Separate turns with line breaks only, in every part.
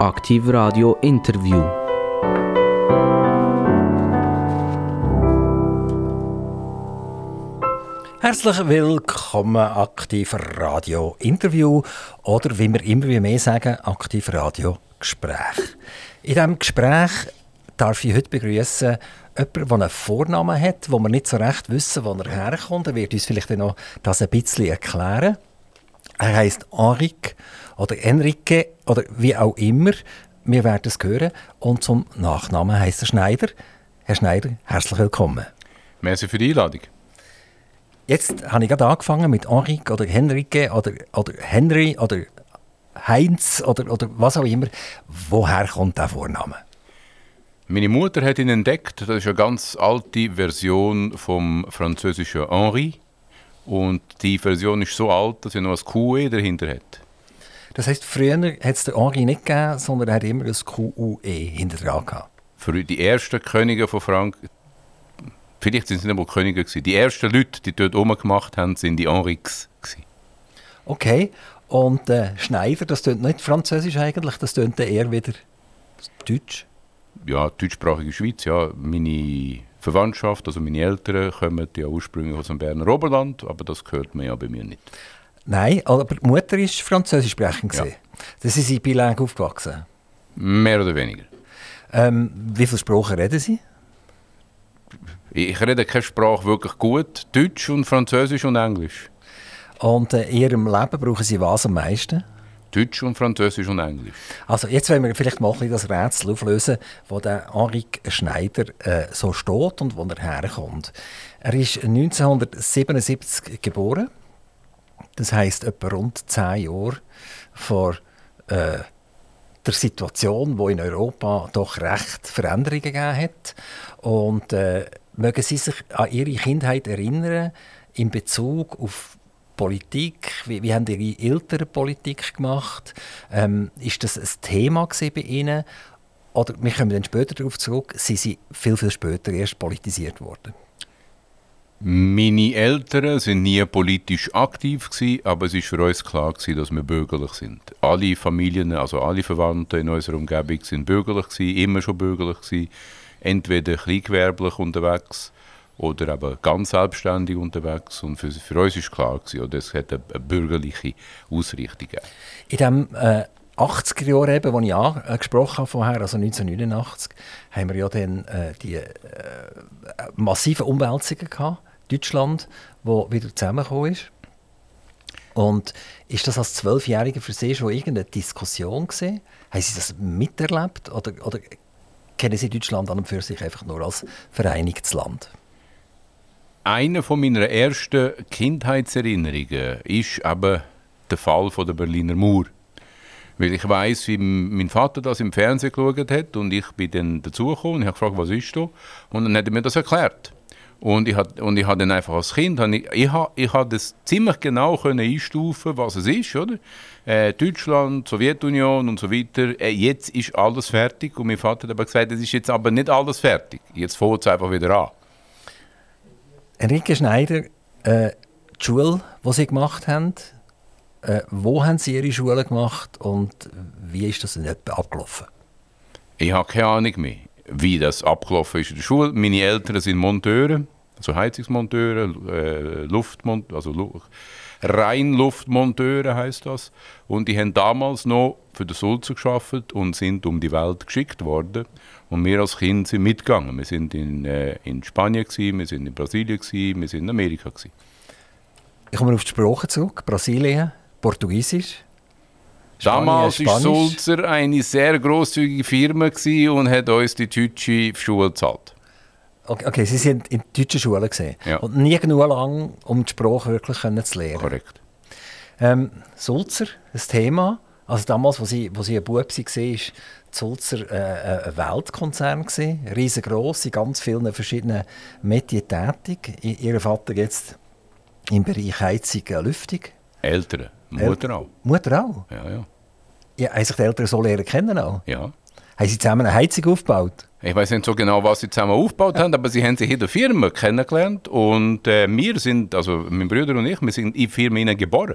Aktiv Radio Interview.
Herzlich willkommen, Aktiv Radio Interview oder wie wir immer mehr sagen, Aktiv Radio Gespräch. In diesem Gespräch darf ich heute begrüßen jemanden, der einen Vornamen hat, wo wir nicht so recht wissen, wo er herkommt. Er wird uns vielleicht noch das ein bisschen erklären. Er heißt Henrik oder Enrique oder wie auch immer. Wir werden es hören. Und zum Nachnamen heißt er Schneider. Herr Schneider, herzlich willkommen.
Merci für die Einladung.
Jetzt habe ich gerade angefangen mit Henrik oder Henrike oder, oder Henry oder Heinz oder, oder was auch immer. Woher kommt der Vorname?
Meine Mutter hat ihn entdeckt. Das ist eine ganz alte Version vom französischen Henri. Und die Version ist so alt, dass sie noch ein QE dahinter hat.
Das heisst, früher hat es den Henri nicht gegeben, sondern er hat immer ein QUE hinter dran gehabt.
Für die ersten Könige von Frankreich, vielleicht sind es nicht einmal Könige gewesen. Die ersten Leute, die dort oben gemacht haben, sind die Henriques gewesen.
Okay, und äh, Schneider, das klingt nicht französisch eigentlich, das klingt eher wieder deutsch.
Ja, deutschsprachige Schweiz, ja. Meine Verwandtschaft, also meine Eltern, kommen ja ursprünglich aus dem Berner Oberland, aber das gehört man ja bei mir nicht.
Nein, aber die Mutter ist französisch sprechend.
Ja.
Das ist sie bilang aufgewachsen.
Mehr oder weniger.
Ähm, wie viele Sprachen reden Sie?
Ich rede keine Sprache wirklich gut. Deutsch und Französisch und Englisch.
Und äh, in Ihrem Leben brauchen Sie was am meisten?
Deutsch und Französisch und Englisch.
Also jetzt wollen wir vielleicht mal das Rätsel auflösen, wo der Henrik Schneider äh, so steht und wo er herkommt. Er ist 1977 geboren. Das heißt etwa rund zehn Jahre vor äh, der Situation, wo in Europa doch recht Veränderungen gegeben hat. Und äh, mögen Sie sich an Ihre Kindheit erinnern in Bezug auf Politik? Wie, wie haben Ihre Eltern Politik gemacht? Ähm, ist das ein Thema bei Ihnen? Oder wir kommen dann später darauf zurück, Sie sind viel, viel später erst politisiert worden.
Meine Eltern sind nie politisch aktiv gewesen, aber es ist für uns klar gewesen, dass wir bürgerlich sind. Alle Familien, also alle Verwandten in unserer Umgebung sind bürgerlich gewesen, immer schon bürgerlich gewesen. Entweder kleingewerblich unterwegs oder aber ganz selbstständig unterwegs. Und für, für uns ist klar gewesen, oder es hat eine, bürgerliche Ausrichtung.
In dem äh, 80er Jahren, eben, wo ich angesprochen habe vorher, also 1989, haben wir ja dann äh, die äh, massiven Umwälzungen gehabt. Deutschland, wo wieder zusammengekommen ist. Und ist das als Zwölfjähriger für Sie schon irgendeine Diskussion gesehen? Haben Sie das miterlebt oder, oder kennen Sie Deutschland an und für sich einfach nur als vereinigtes Land?
Einer von meiner ersten Kindheitserinnerungen ist aber der Fall von der Berliner Mauer. Weil ich weiß, wie mein Vater das im Fernsehen geschaut hat und ich bin dann dazugekommen und habe gefragt, was ist da? Und dann hat er mir das erklärt. Und ich habe und ich hab dann einfach als Kind, ich, ich habe ich hab das ziemlich genau können einstufen, was es ist, oder? Äh, Deutschland, Sowjetunion und so weiter. Äh, jetzt ist alles fertig und mein Vater hat aber gesagt, es ist jetzt aber nicht alles fertig. Jetzt fängt es einfach wieder an.
Enrique Schneider, äh, die Schule, die Sie gemacht haben, äh, wo haben Sie Ihre Schule gemacht und wie ist das in etwa abgelaufen?
Ich habe keine Ahnung mehr wie das abgelaufen ist in der Schule. Meine Eltern sind Monteure, also Heizungsmonteure, äh, Luftmont also Lu Reinluftmonteure heißt das. Und die haben damals noch für den Sulzer geschafft und sind um die Welt geschickt worden. Und wir als Kind sind mitgegangen. Wir sind in, äh, in Spanien gewesen, wir sind in Brasilien gewesen, wir sind in Amerika gewesen.
Ich komme auf die Sprache zurück. Brasilien, Portugiesisch.
Damals war Sulzer eine sehr großzügige Firma und hat uns die deutsche Schule gezahlt.
Okay, okay, Sie sind in deutschen Schule gesehen
ja.
und nie genug lang, um die Sprache wirklich zu lernen.
Korrekt.
Ähm, Sulzer, das Thema. Also damals, wo Sie, wo Sie ein Bub waren, war Sulzer äh, ein Weltkonzern gewesen, riesengroß, in ganz vielen verschiedenen Medien tätig. Ihr Vater jetzt im Bereich Heizung und Lüftung.
Eltern. Mutter auch.
Mutter auch?
Ja, ja.
ja haben sich die Eltern so lernen kennen auch?
Ja.
Haben sie zusammen eine Heizung aufgebaut?
Ich weiß nicht so genau, was sie zusammen aufgebaut haben, aber sie haben sich in der Firma kennengelernt und äh, wir sind, also mein Bruder und ich, wir sind in der Firma geboren.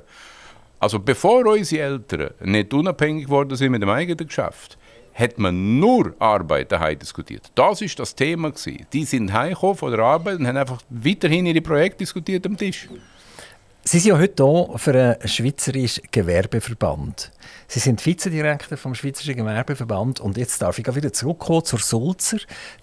Also bevor unsere Eltern nicht unabhängig geworden sind mit dem eigenen Geschäft, hat man nur Arbeit daheim diskutiert. Das ist das Thema gewesen. Die sind heimgekommen von der Arbeit und haben einfach weiterhin ihre Projekte diskutiert am Tisch.
Sie sind ja heute hier für einen Schweizerischen Gewerbeverband. Sie sind Vizedirektor vom Schweizerischen Gewerbeverband und jetzt darf ich wieder zurückkommen zur Sulzer.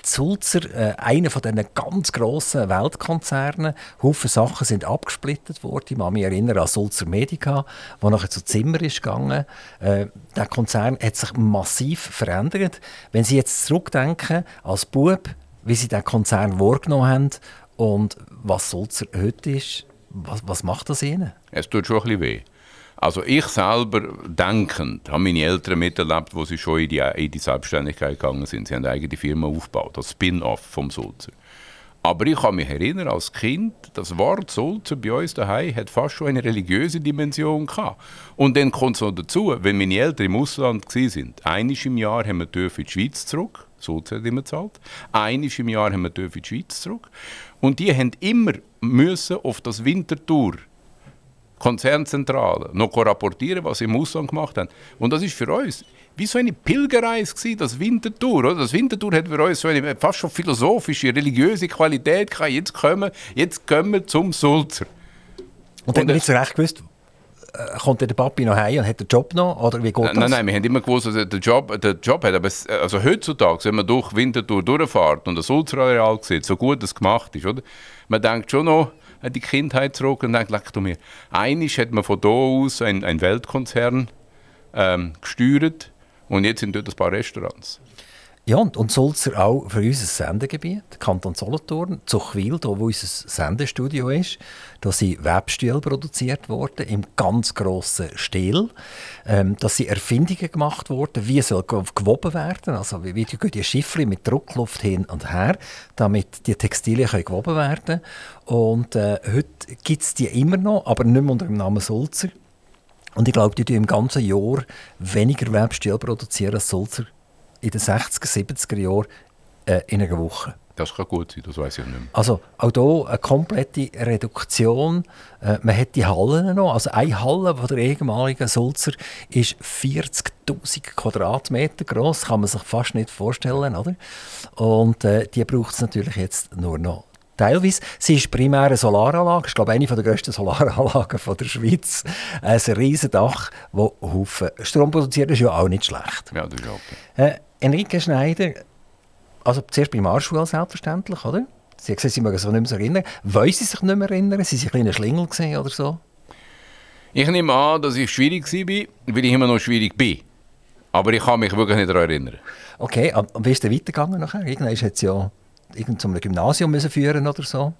Sulzer, äh, einer von diesen ganz grossen Weltkonzernen. Haufen Sachen sind abgesplittet worden. Ich kann mich erinnern an Sulzer Medica, wo nachher zu Zimmer ist gegangen. Äh, der Konzern hat sich massiv verändert. Wenn Sie jetzt zurückdenken als Bub, wie Sie den Konzern wahrgenommen haben und was Sulzer heute ist, was, was macht das Ihnen?
Es tut schon ein bisschen weh. Also ich selber, denkend, habe meine Eltern miterlebt, wo sie schon in die, in die Selbstständigkeit gegangen sind. Sie haben eine eigene Firma aufgebaut, das Spin-off vom Sulzer. Aber ich kann mich erinnern, als Kind, das Wort Sulzer bei uns daheim hat fast schon eine religiöse Dimension gehabt. Und dann kommt es noch dazu, wenn meine Eltern im Ausland waren, einiges im Jahr haben wir in die Schweiz zurück, Hat immer gezahlt, einiges im Jahr haben wir in die Schweiz zurück. Und die haben immer müssen auf das Wintertour Konzernzentrale noch rapportieren, was sie im Ausland gemacht haben. Und das ist für uns wie so eine Pilgerreise gewesen, das Wintertour. Oder? Das Wintertour hat für uns so eine fast schon philosophische, religiöse Qualität gehabt. Jetzt kommen, jetzt kommen wir zum Sulzer.
Und dann nicht so recht gewusst, kommt der Papi noch heim und hat den Job noch? Oder wie geht das?
Nein, nein, wir haben immer gewusst, dass er den Job, den Job hat. Aber es, also heutzutage, wenn man durch Winterthur durchfährt und das Sulzerareal sieht, so gut es gemacht ist, oder? man denkt schon noch an die Kindheit zurück und denkt, leck du mir. Einisch hat man von da aus einen, einen Weltkonzern ähm, gesteuert und jetzt sind dort ein paar Restaurants.
Ja, und, und Sulzer auch für unser Sendegebiet, Kanton Solothurn, Zuchwil, da wo unser Sendestudio ist. Da sind Webstühle produziert worden, im ganz grossen Stil. Ähm, da sind Erfindungen gemacht worden, wie soll gewoben werden, also wie, wie gehen die Schiffchen mit Druckluft hin und her, damit die Textilien können gewoben werden Und äh, heute gibt es die immer noch, aber nicht mehr unter dem Namen Sulzer. Und ich glaube, die produzieren im ganzen Jahr weniger Webstühle produzieren als Sulzer in den 60er, 70er Jahren äh, in einer Woche.
Das kann gut sein, das weiß ich nicht mehr.
Also auch hier eine komplette Reduktion. Äh, man hat die Hallen noch. Also eine Halle von der ehemaligen Sulzer ist 40'000 Quadratmeter groß. Kann man sich fast nicht vorstellen, oder? Und äh, die braucht es natürlich jetzt nur noch teilweise. Sie ist primär eine Solaranlage, ich glaube eine der grössten Solaranlagen von der Schweiz. Ein riesiges Dach, das Haufen Strom produziert, ist ja auch nicht schlecht.
Ja, das ist okay.
Äh, Enrique Schneider, also zuerst Primarschule selbstverständlich, oder? Sie haben gesagt, Sie mögen sich nicht mehr erinnern. Wollen Sie sich nicht mehr erinnern? Sie waren ein kleiner Schlingel oder so?
Ich nehme an, dass ich schwierig war, weil ich immer noch schwierig bin. Aber ich kann mich wirklich nicht daran erinnern.
Okay, und wie ist es weitergegangen nachher? Irgendwann hat es ja irgend zum Gymnasium müssen führen oder so?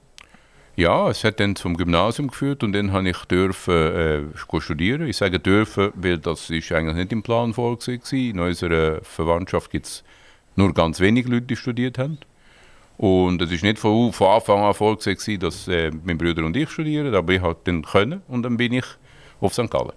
Ja, es hat dann zum Gymnasium geführt und dann habe ich dürfen äh, studieren. Ich sage dürfen, weil das ist eigentlich nicht im Plan vorgesehen war. In unserer Verwandtschaft gibt es nur ganz wenige Leute, die studiert haben. Und es ist nicht von, von Anfang an vorgesehen, dass äh, mein Bruder und ich studieren, aber ich halt dann können und dann bin ich auf St. Gallen.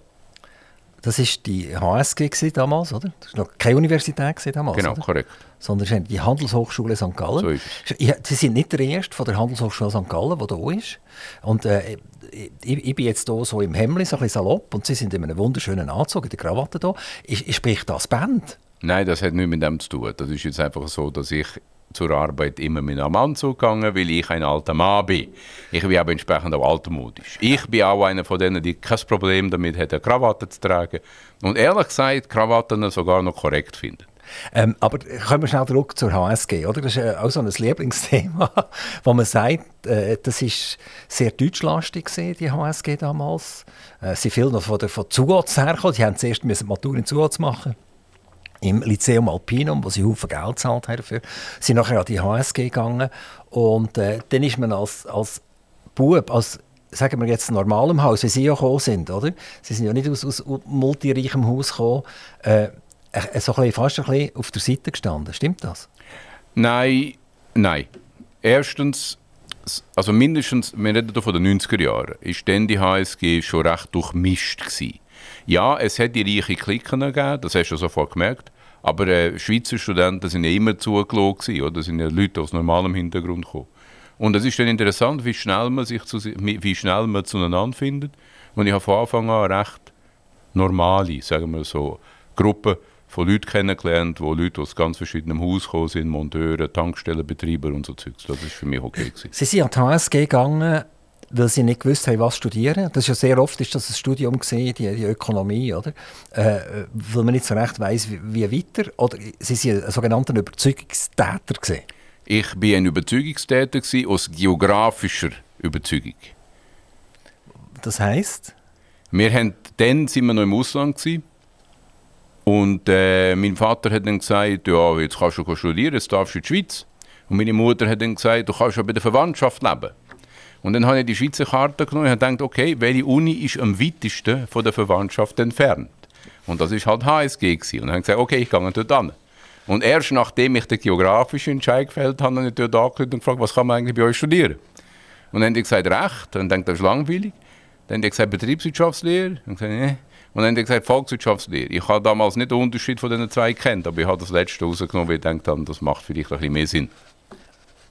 Das war die HSG damals, oder? Das war noch keine Universität damals,
Genau,
oder?
korrekt.
Sondern die Handelshochschule St. Gallen.
So.
Sie sind nicht der Erste von der Handelshochschule St. Gallen, der hier ist. Und äh, ich, ich, bin jetzt hier so im Hemd, so ein bisschen salopp, und Sie sind in einem wunderschönen Anzug, in der Krawatte hier. Ich, ich spricht das Band?
Nein, das hat nichts mit dem zu tun. Das ist jetzt einfach so, dass ich zur Arbeit immer mit einem Anzug gegangen, weil ich ein alter Mann bin. Ich bin aber entsprechend auch altmodisch. Ich bin auch einer von denen, die kein Problem damit hat, eine Krawatte zu tragen. Und ehrlich gesagt, Krawatten sogar noch korrekt finden.
Ähm, aber kommen wir schnell zurück zur HSG, oder? Das ist äh, auch so ein Lieblingsthema, wo man sagt, äh, das ist sehr deutschlastig gewesen, die HSG damals. Äh, sie viel noch von der von Zugatz hergekommen. Die haben zuerst müssen Matur in Zugatz machen im Lyceum Alpinum, wo sie Haufen Geld gezahlt haben dafür, sind nachher an die HSG gegangen und äh, dann ist man als, als Bub, als sagen wir jetzt normalem Haus, wie sie ja gekommen sind, oder? Sie sind ja nicht aus, aus multireichem Haus gekommen, äh, so ein bisschen, fast ein bisschen auf der Seite gestanden. Stimmt das?
Nein, nein. Erstens, also mindestens, wir reden hier von den 90er Jahren, ist dann die HSG schon recht durchmischt gewesen. Ja, es hat die reichen Klicken gegeben, das hast du sofort gemerkt. Aber äh, Schweizer Studenten sind ja immer zugelassen, oder? Das sind ja Leute aus normalem Hintergrund gekommen. Und es ist dann interessant, wie schnell man sich zu, wie schnell man zueinander findet. Und ich habe von Anfang an recht normale, sagen wir so, Gruppe von Leuten kennengelernt, wo Leute aus ganz verschiedenen Haus gekommen sind, Monteure, Tankstellenbetreiber und so Zeugs. Das ist für mich okay gewesen.
Sie sind an die HSG gegangen, weil sie nicht gewusst haben, was studieren. Das ist ja sehr oft ist das ein Studium gesehen, die, die, Ökonomie, oder? Äh, weil man nicht so recht weiß, wie, wie, weiter. Oder sie sind ein sogenannter Überzeugungstäter gesehen.
Ich bin ein Überzeugungstäter aus geografischer Überzeugung.
Das heißt?
Wir haben dann sind wir noch im Ausland gewesen. und äh, mein Vater hat dann gesagt, ja, jetzt kannst du studieren, jetzt darfst du in die Schweiz. Und meine Mutter hat dann gesagt, du kannst ja bei der Verwandtschaft leben. Und dann habe ich die Schweizer Karte genommen und gedacht, okay, welche Uni ist am weitesten von der Verwandtschaft entfernt? Und das ist halt HSG gewesen. Und dann habe ich gesagt, okay, ich gehe dort hin. Und erst nachdem ich den geografischen Entscheid gefällt habe, habe ich dort angerufen und gefragt, was kann man eigentlich bei euch studieren? Und dann habe ich gesagt, Recht. Und dann denkt das ist langweilig. Dann habe ich gesagt, Betriebswirtschaftslehre. Und, gesagt, nee. und dann habe ich gesagt, Volkswirtschaftslehre. Ich habe damals nicht den Unterschied von diesen zwei kennt, aber ich habe das letzte rausgenommen, weil ich gedacht das macht vielleicht ein bisschen mehr Sinn.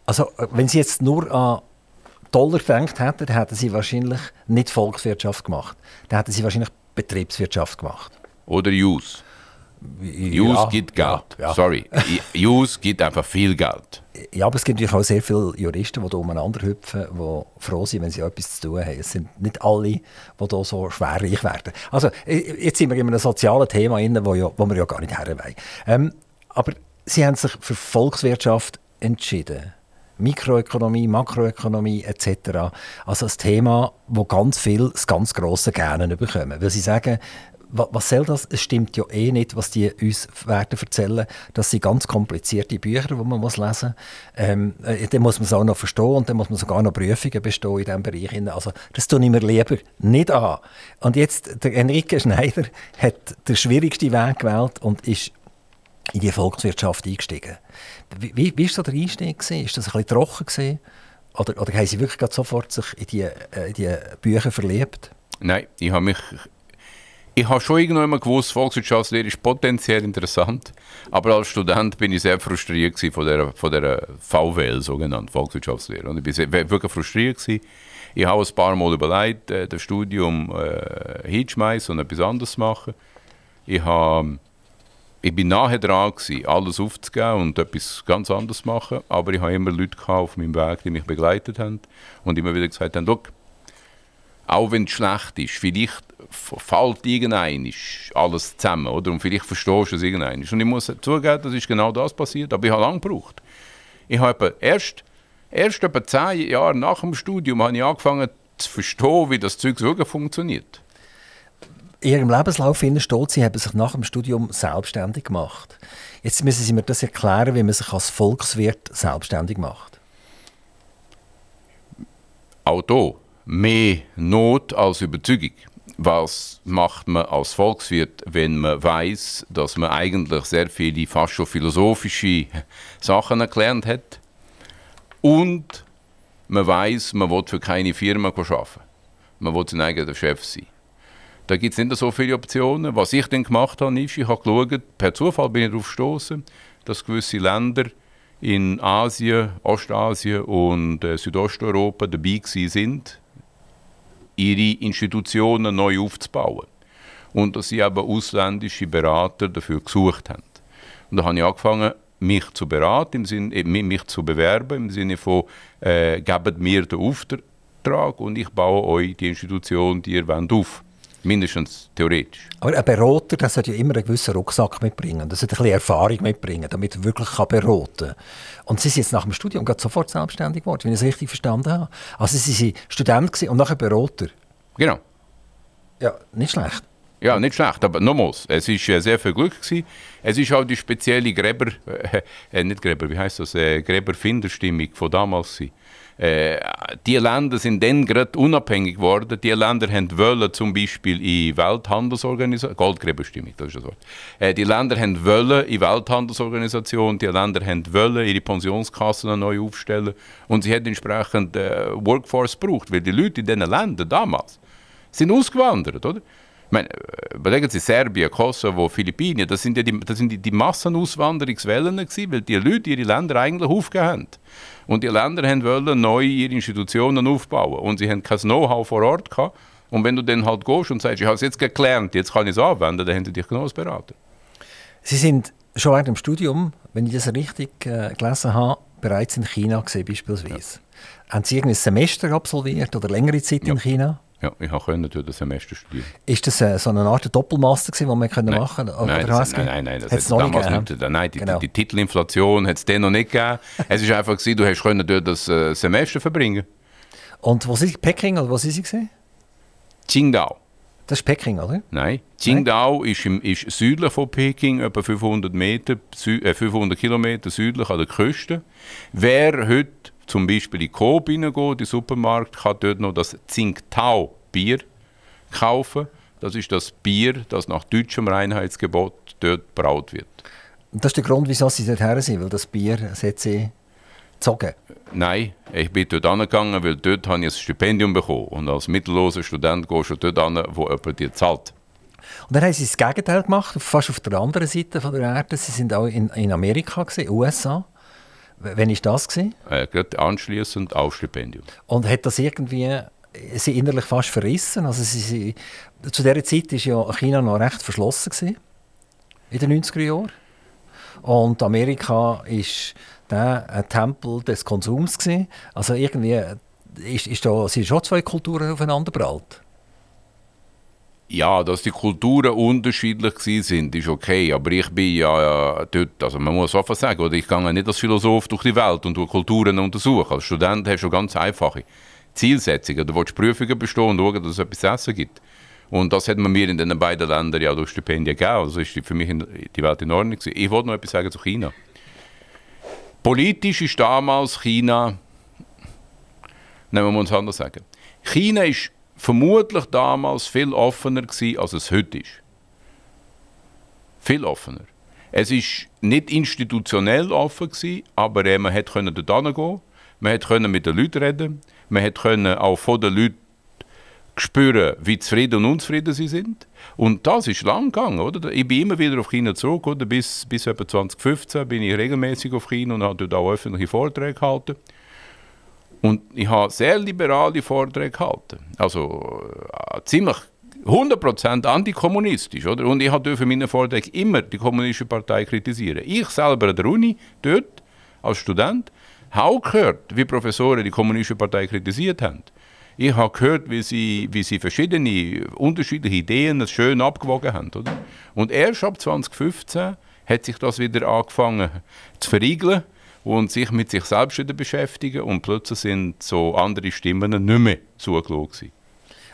Also, wenn Sie jetzt nur an Dollar gedacht hätten, dann hätten sie wahrscheinlich nicht Volkswirtschaft gemacht. Dann hätten sie wahrscheinlich Betriebswirtschaft gemacht.
Oder Use. Use ja, gibt Geld. Ja, ja. Sorry. Use gibt einfach viel Geld.
Ja, aber es gibt natürlich auch sehr viele Juristen, die da umeinander hüpfen, die froh sind, wenn sie etwas zu tun haben. Es sind nicht alle, die hier so schwerreich werden. Also, jetzt sind wir in einem sozialen Thema, drin, wo, ja, wo wir ja gar nicht her ähm, aber sie haben sich für Volkswirtschaft entschieden. Mikroökonomie, Makroökonomie etc. Also ein Thema, wo ganz viel das ganz grosse Gerne bekommen. Weil sie sagen, was soll das? Es stimmt ja eh nicht, was die uns werden erzählen. Das sind ganz komplizierte Bücher, die man lesen muss. Ähm, äh, dann muss man es auch noch verstehen und dann muss man sogar noch Prüfungen bestehen in diesem Bereich. Also das tue ich mir lieber nicht an. Und jetzt, der Enrique Schneider hat den schwierigsten Weg gewählt und ist in die Volkswirtschaft eingestiegen. Wie, ist so der Einstieg? Ist das ein bisschen trocken? Gewesen? Oder, oder haben Sie wirklich sofort sich in die, äh, in die Bücher verliebt?
Nein, ich habe mich ich habe schon irgendwann gewusst, Volkswirtschaftslehre ist potenziell interessant, aber als Student bin ich sehr frustriert von der, von der VWL, sogenannten Volkswirtschaftslehre. Und ich war wirklich frustriert. Gewesen. Ich habe ein paar Mal überlegt, äh, das Studium äh, hinzuschmeißen und etwas anderes zu machen. Ich habe ich bin nahe dran, gewesen, alles aufzugeben und etwas ganz anderes zu machen. Aber ich habe immer Leute auf meinem Weg, die mich begleitet haben und immer wieder gesagt haben: auch wenn es schlecht ist, vielleicht fällt irgendein alles zusammen, oder? Und vielleicht verstehst du es irgendein. Und ich muss zugeben, das ist genau das passiert, aber ich habe lange gebraucht. Ich habe erst, erst etwa zehn Jahre nach dem Studium habe ich angefangen zu verstehen, wie das Zeug wirklich funktioniert
Ihrem Lebenslauf steht, Sie haben sich nach dem Studium selbstständig gemacht. Jetzt müssen Sie mir das erklären, wie man sich als Volkswirt selbstständig macht.
Auch hier mehr Not als Überzeugung. Was macht man als Volkswirt, wenn man weiß, dass man eigentlich sehr viele fast schon philosophische Sachen erklärt hat und man weiß, man will für keine Firma arbeiten. Man will sein eigener Chef sein. Da gibt es nicht so viele Optionen. Was ich dann gemacht habe, ist, ich habe geschaut, per Zufall bin ich darauf gestoßen, dass gewisse Länder in Asien, Ostasien und äh, Südosteuropa dabei sind, ihre Institutionen neu aufzubauen. Und dass sie eben ausländische Berater dafür gesucht haben. Und da habe ich angefangen, mich zu beraten, im Sinne, äh, mich zu bewerben, im Sinne von, äh, gebt mir den Auftrag und ich baue euch die Institution, die ihr wollt, auf. Mindestens theoretisch.
Aber ein Berater der sollte ja immer einen gewissen Rucksack mitbringen. Das sollte ein bisschen Erfahrung mitbringen, damit er wirklich beraten kann. Und Sie sind jetzt nach dem Studium sofort selbstständig geworden, wenn ich es richtig verstanden habe. Also Sie waren Student und nachher Berater.
Genau.
Ja, nicht schlecht.
Ja, nicht schlecht, aber nochmals, es war äh, sehr viel Glück. Gewesen. Es ist auch die spezielle Gräber, äh nicht Gräber, wie heißt das, äh, Gräberfinderstimmung von damals. Gewesen. Äh, die Länder sind dann gerade unabhängig geworden. Die Länder haben wollen, zum Beispiel in Welthandelsorganisation, Goldgräberstimmung, das ist das Wort. Äh, die Länder haben wollen in Welthandelsorganisation, die Länder haben wollen ihre Pensionskassen neu aufstellen und sie haben entsprechend äh, Workforce gebraucht, weil die Leute in diesen Ländern damals sind ausgewandert, oder? Meine, überlegen Sie, Serbien, Kosovo, Philippinen, das sind ja die, das sind die, die Massenauswanderungswellen gewesen, weil die Leute ihre Länder eigentlich aufgegeben haben. Und die Länder wollten neu ihre Institutionen aufbauen und sie hatten kein Know-how vor Ort gehabt. Und wenn du dann halt gehst und sagst, ich habe es jetzt gelernt, jetzt kann ich es anwenden, dann haben sie dich genau als Berater.
Sie sind schon während dem Studium, wenn ich das richtig äh, gelesen habe, bereits in China gesehen beispielsweise. Ja. Haben Sie irgendein Semester absolviert oder längere Zeit ja. in China?
Ja, ich konnte durch das Semester studieren.
Ist das äh, so eine Art Doppelmaster, gewesen, den man können
nein.
machen
konnte? Nein, das, nein, nein, nein, das hat es noch nicht gegeben. Nein, die, genau. die, die Titelinflation hat es dann noch nicht gegeben. es war einfach, gewesen, du hast durch das äh, Semester verbringen
Und wo sind? Peking oder wo sind Sie? Gewesen?
Qingdao.
Das ist Peking, oder?
Nein. Qingdao ist, im, ist südlich von Peking, etwa 500, Meter, äh, 500 Kilometer südlich an der Küste. Wer heute zum Beispiel in Coop in den Supermarkt, kann dort noch das Tsingtao Bier kaufen. Das ist das Bier, das nach deutschem Reinheitsgebot dort braut wird.
Und das ist der Grund, wieso Sie dort her sind, weil das Bier hat Sie gezogen?
Nein, ich bin dort angegangen, weil dort habe ich ein Stipendium bekommen. Und als mittelloser Student gehst du dort an, wo jemand dir zahlt.
Und dann haben Sie das Gegenteil gemacht, fast auf der anderen Seite von der Erde. Sie sind auch in, in Amerika, gewesen, USA. Wann war das? Gewesen?
Äh, gerade anschliessend auch Stipendium.
Und hat das irgendwie Sie innerlich fast verrissen? Also sie, sie, zu dieser Zeit war ja China noch recht verschlossen. Gewesen, in den 90er Jahren. Und Amerika ist der ein Tempel des Konsums gewesen. Also irgendwie ist, ist da, sind schon zwei Kulturen aufeinander prallt.
Ja, dass die Kulturen unterschiedlich sind, ist okay. Aber ich bin ja, ja dort, also man muss einfach sagen, oder ich gehe nicht als Philosoph durch die Welt und durch Kulturen untersuchen. Als Student hast du ganz einfache Zielsetzungen. Du willst Prüfungen bestehen und schauen, dass es etwas zu essen gibt. Und das hat man mir in den beiden Ländern ja durch Stipendien gegeben. Also ist für mich die Welt in Ordnung. Gewesen. Ich wollte noch etwas sagen zu China. Politisch ist damals China, nehmen wir uns anders sagen, China ist vermutlich damals viel offener gewesen, als es heute ist. Viel offener. Es ist nicht institutionell offen gewesen, aber äh, man konnte dort hingehen, man konnte mit den Leuten reden, man konnte auch von den Leuten spüren, wie zufrieden und unzufrieden sie sind. Und das ist lang gegangen, oder? Ich bin immer wieder auf China zurück, oder? Bis, bis etwa 2015 bin ich regelmäßig auf China und habe dort auch öffentliche Vorträge gehalten. Und ich habe sehr liberale Vorträge gehalten. Also äh, ziemlich 100% antikommunistisch, oder? Und ich habe für meine Vorträge immer die kommunistische Partei kritisieren. Ich selber an der Uni, dort, als Student, habe gehört, wie Professoren die kommunistische Partei kritisiert haben. Ich habe gehört, wie sie, wie sie verschiedene unterschiedliche Ideen schön abgewogen haben. Oder? Und erst ab 2015 hat sich das wieder angefangen zu verriegeln und sich mit sich selbst wieder beschäftigen und plötzlich sind so andere Stimmen nicht mehr zugelassen.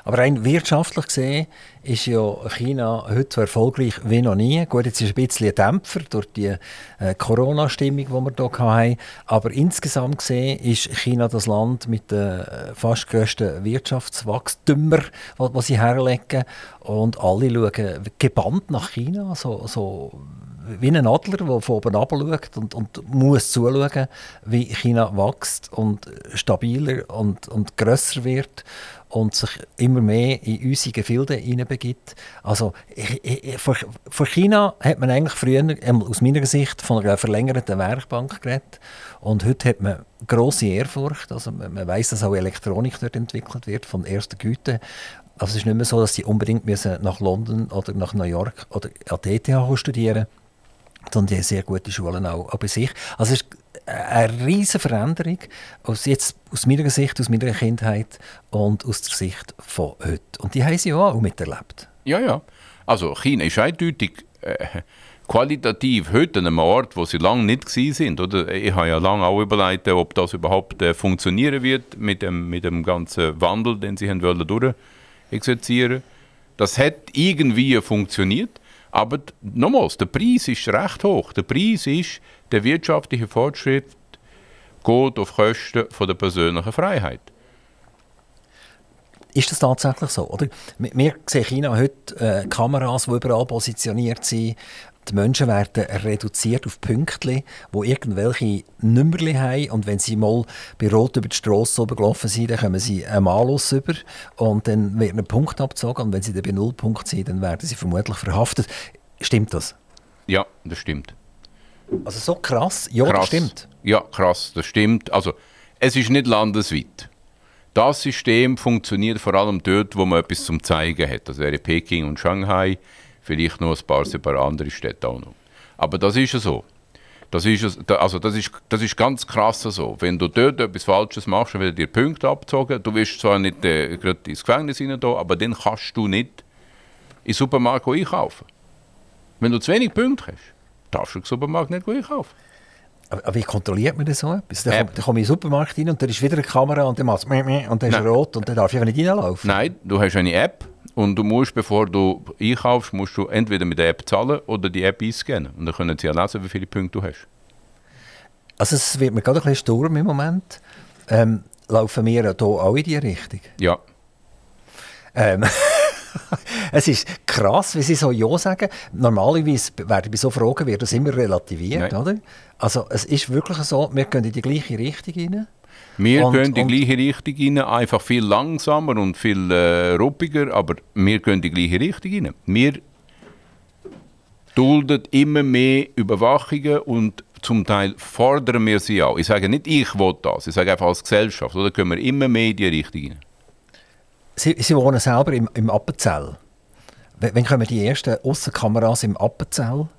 Aber rein wirtschaftlich gesehen ist ja China heute so erfolgreich wie noch nie. Gut, jetzt ist ein bisschen ein Dämpfer durch die äh, Corona-Stimmung, die wir hier hatten. Aber insgesamt gesehen ist China das Land mit dem äh, fast grössten Wirtschaftswachstum, was sie herlegen. Und alle schauen gebannt nach China, so, so wie ein Adler, der von oben herab schaut und, und muss zuschauen, wie China wächst und stabiler und, und grösser wird und sich immer mehr in unsere Gefilde hineinbegibt. Also vor, China hat man eigentlich früher, aus meiner Sicht, von einer verlängerten Werkbank geredet. Und heute hat man grosse Ehrfurcht. Also man, man weiß, dass auch Elektronik dort entwickelt wird, von erster Güte. Also es ist nicht mehr so, dass sie unbedingt müssen nach London oder nach New York oder an der ETH studieren sondern die haben sehr gute Schulen auch, bei sich. Also es ist eine riesige Veränderung aus, jetzt, aus meiner Sicht, aus meiner Kindheit und aus der Sicht von heute. Und die haben sie auch miterlebt.
Ja, ja. Also China ist eindeutig äh, qualitativ heute an einem Ort, wo sie lange nicht sind. Oder? Ich habe ja lange auch überlegt, ob das überhaupt äh, funktionieren wird mit dem, mit dem ganzen Wandel, den sie haben wollen durchexerzieren. Das hat irgendwie funktioniert. Aber nochmals, der Preis ist recht hoch. Der Preis ist, der wirtschaftliche Fortschritt geht auf Kosten von der persönlichen Freiheit.
Ist das tatsächlich so? Oder? Wir sehen China heute äh, Kameras, die überall positioniert sind. Die Menschen werden reduziert auf Pünktchen, wo irgendwelche Nummerli haben. Und wenn sie mal bei Rot über die Straße gelaufen sind, dann kommen sie einen Malus über. Und dann wird ein Punkt abgezogen. Und wenn sie dann bei Nullpunkt sind, dann werden sie vermutlich verhaftet. Stimmt das?
Ja, das stimmt.
Also so krass? Ja,
krass.
das stimmt.
Ja, krass, das stimmt. Also, es ist nicht landesweit. Das System funktioniert vor allem dort, wo man etwas zum Zeigen hat. Das wäre Peking und Shanghai, vielleicht noch ein paar separate andere Städte auch noch. Aber das ist ja so. Das ist, also das, ist, das ist ganz krass so. Wenn du dort etwas Falsches machst, dann werden dir Punkte abgezogen. Du wirst zwar nicht äh, gerade ins Gefängnis rein, aber dann kannst du nicht in den Supermarkt einkaufen. Wenn du zu wenig Punkte hast, darfst du im Supermarkt nicht einkaufen.
Aber wie kontrolliert man das so etwas? Dann, komme komm ich in den Supermarkt rein und da ist wieder eine Kamera und dann macht es und dann ist rot und dann darf ich einfach nicht reinlaufen.
Nein, du hast eine App und du musst, bevor du einkaufst, musst du entweder mit der App zahlen oder die App einscannen. Und dann können sie ja lesen, wie viele Punkte du hast.
Also es wird mir gerade ein bisschen sturm im Moment. Ähm, laufen wir hier auch in diese Richtung?
Ja.
Ähm, es ist krass, wie sie so Ja sagen. Normalerweise werden bei so Fragen wird das immer relativiert, Nein. oder? Also es ist wirklich so, wir gehen in die gleiche Richtung rein.
Wir und, gehen in die gleiche Richtung rein, einfach viel langsamer und viel äh, ruppiger, aber wir gehen in die gleiche Richtung rein. Wir dulden immer mehr Überwachungen und zum Teil fordern wir sie auch. Ich sage nicht, ich will das, ich sage einfach als Gesellschaft, oder gehen wir immer mehr in die Richtung rein.
Sie, Sie wohnen selber im, im Appenzell. Wann kommen die ersten Aussenkameras im Appenzell,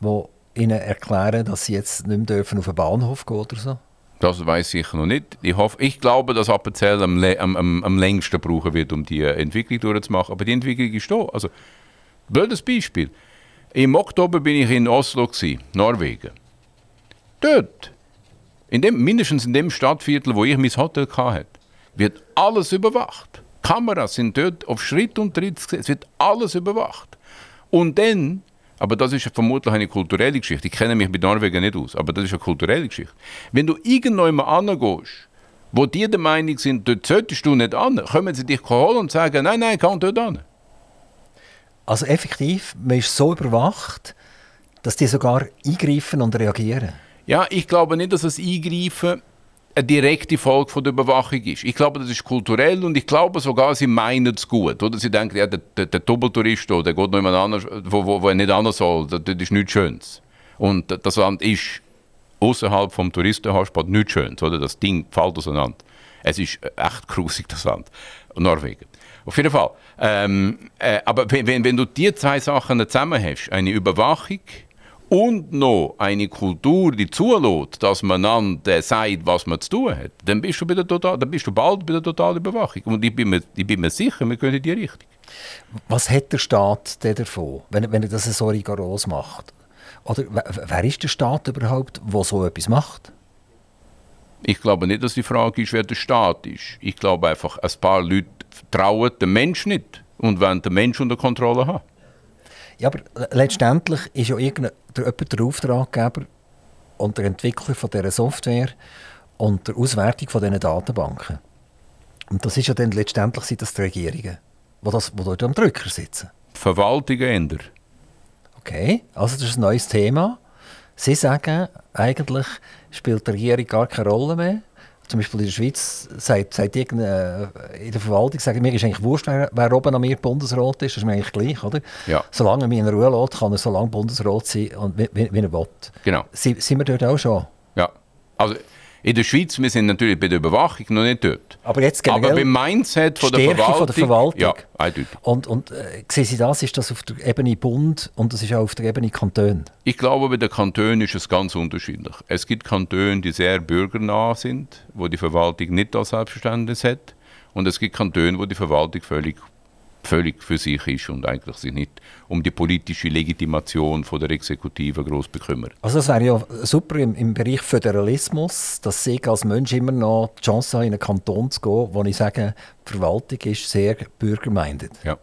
die Ihnen erklären, dass Sie jetzt nicht mehr dürfen auf den Bahnhof gehen oder so?
Das weiß ich noch nicht. Ich, hoffe, ich glaube, dass Appenzell am, am, am, am längsten brauchen wird, um die Entwicklung durchzumachen. Aber die Entwicklung ist da. Also, blödes Beispiel. Im Oktober bin ich in Oslo, gewesen, Norwegen. Dort, in dem, mindestens in dem Stadtviertel, wo ich mein Hotel hatte, wird alles überwacht. Kameras sind dort auf Schritt und Tritt gesetzt, es wird alles überwacht. Und dann, aber das ist vermutlich eine kulturelle Geschichte, ich kenne mich mit Norwegen nicht aus, aber das ist eine kulturelle Geschichte. Wenn du irgendwo mal angehst, wo die der Meinung sind, dort solltest du nicht an, kommen sie dich holen und sagen, nein, nein, kann dort an.
Also effektiv, man ist so überwacht, dass die sogar eingreifen und reagieren.
Ja, ich glaube nicht, dass das Eingreifen eine direkte Folge von der Überwachung ist. Ich glaube, das ist kulturell und ich glaube sogar, sie meinen es gut. Oder? Sie denken, ja, der, der, der Doppeltourist, der geht noch jemand anders, wo, wo, wo er nicht anders soll, das, das ist nichts Schönes. Und das Land ist außerhalb vom Touristenhotspot nichts Schönes. Oder? Das Ding fällt auseinander. Es ist echt grusig, das Land. Norwegen. Auf jeden Fall. Ähm, äh, aber wenn, wenn du die zwei Sachen zusammen hast, eine Überwachung und noch eine Kultur, die zulässt, dass man einander sagt, was man zu tun hat, dann bist du, bei der total, dann bist du bald bei der totalen Überwachung. Und ich bin, mir, ich bin mir sicher, wir gehen in die Richtung.
Was hat der Staat denn davon, wenn, wenn er das so rigoros macht? Oder wer ist der Staat überhaupt, der so etwas macht?
Ich glaube nicht, dass die Frage ist, wer der Staat ist. Ich glaube einfach, ein paar Leute trauen dem Menschen nicht und wollen den Menschen unter Kontrolle haben.
Ja, aber letztendlich ist ja irgendein, der, Auftraggeber und der Entwickler von dieser Software und der Auswertung von diesen Datenbanken. Und das ist ja dann letztendlich sind das die Regierungen, die, das, die dort am Drücker sitzen.
Verwaltungen ändern.
Okay, also das ist ein neues Thema. Sie sagen, eigentlich spielt die Regierung gar keine Rolle mehr zum Beispiel in der Schweiz sagt, sagt in der Verwaltung, sagen, mir ist eigentlich wurscht, wer, wer oben an mir Bundesrat ist, das ist mir eigentlich gleich, oder?
Ja.
Solange er mich in Ruhe lässt, kann er so lange Bundesrat sein, und wie, wie, er will.
Genau.
sind wir dort auch schon?
Ja, also in der Schweiz, wir sind natürlich bei der Überwachung noch nicht dort.
Aber jetzt
Aber beim Mindset von der Verwaltung.
Von der Verwaltung.
Ja, eindeutig.
Und, und äh, sehen Sie das, ist das auf der Ebene Bund und das ist auch auf der Ebene Kanton?
Ich glaube, bei den Kantonen ist es ganz unterschiedlich. Es gibt Kantone, die sehr bürgernah sind, wo die Verwaltung nicht als Selbstverständnis hat. Und es gibt Kantone, wo die Verwaltung völlig völlig für sich ist und eigentlich sich nicht um die politische Legitimation von der Exekutive groß bekümmert.
Also das wäre ja super im, im Bereich Föderalismus, dass ich als Mensch immer noch die Chance habe, in einen Kanton zu gehen, wo ich sage, die Verwaltung ist sehr bürgermeindet.
Ja.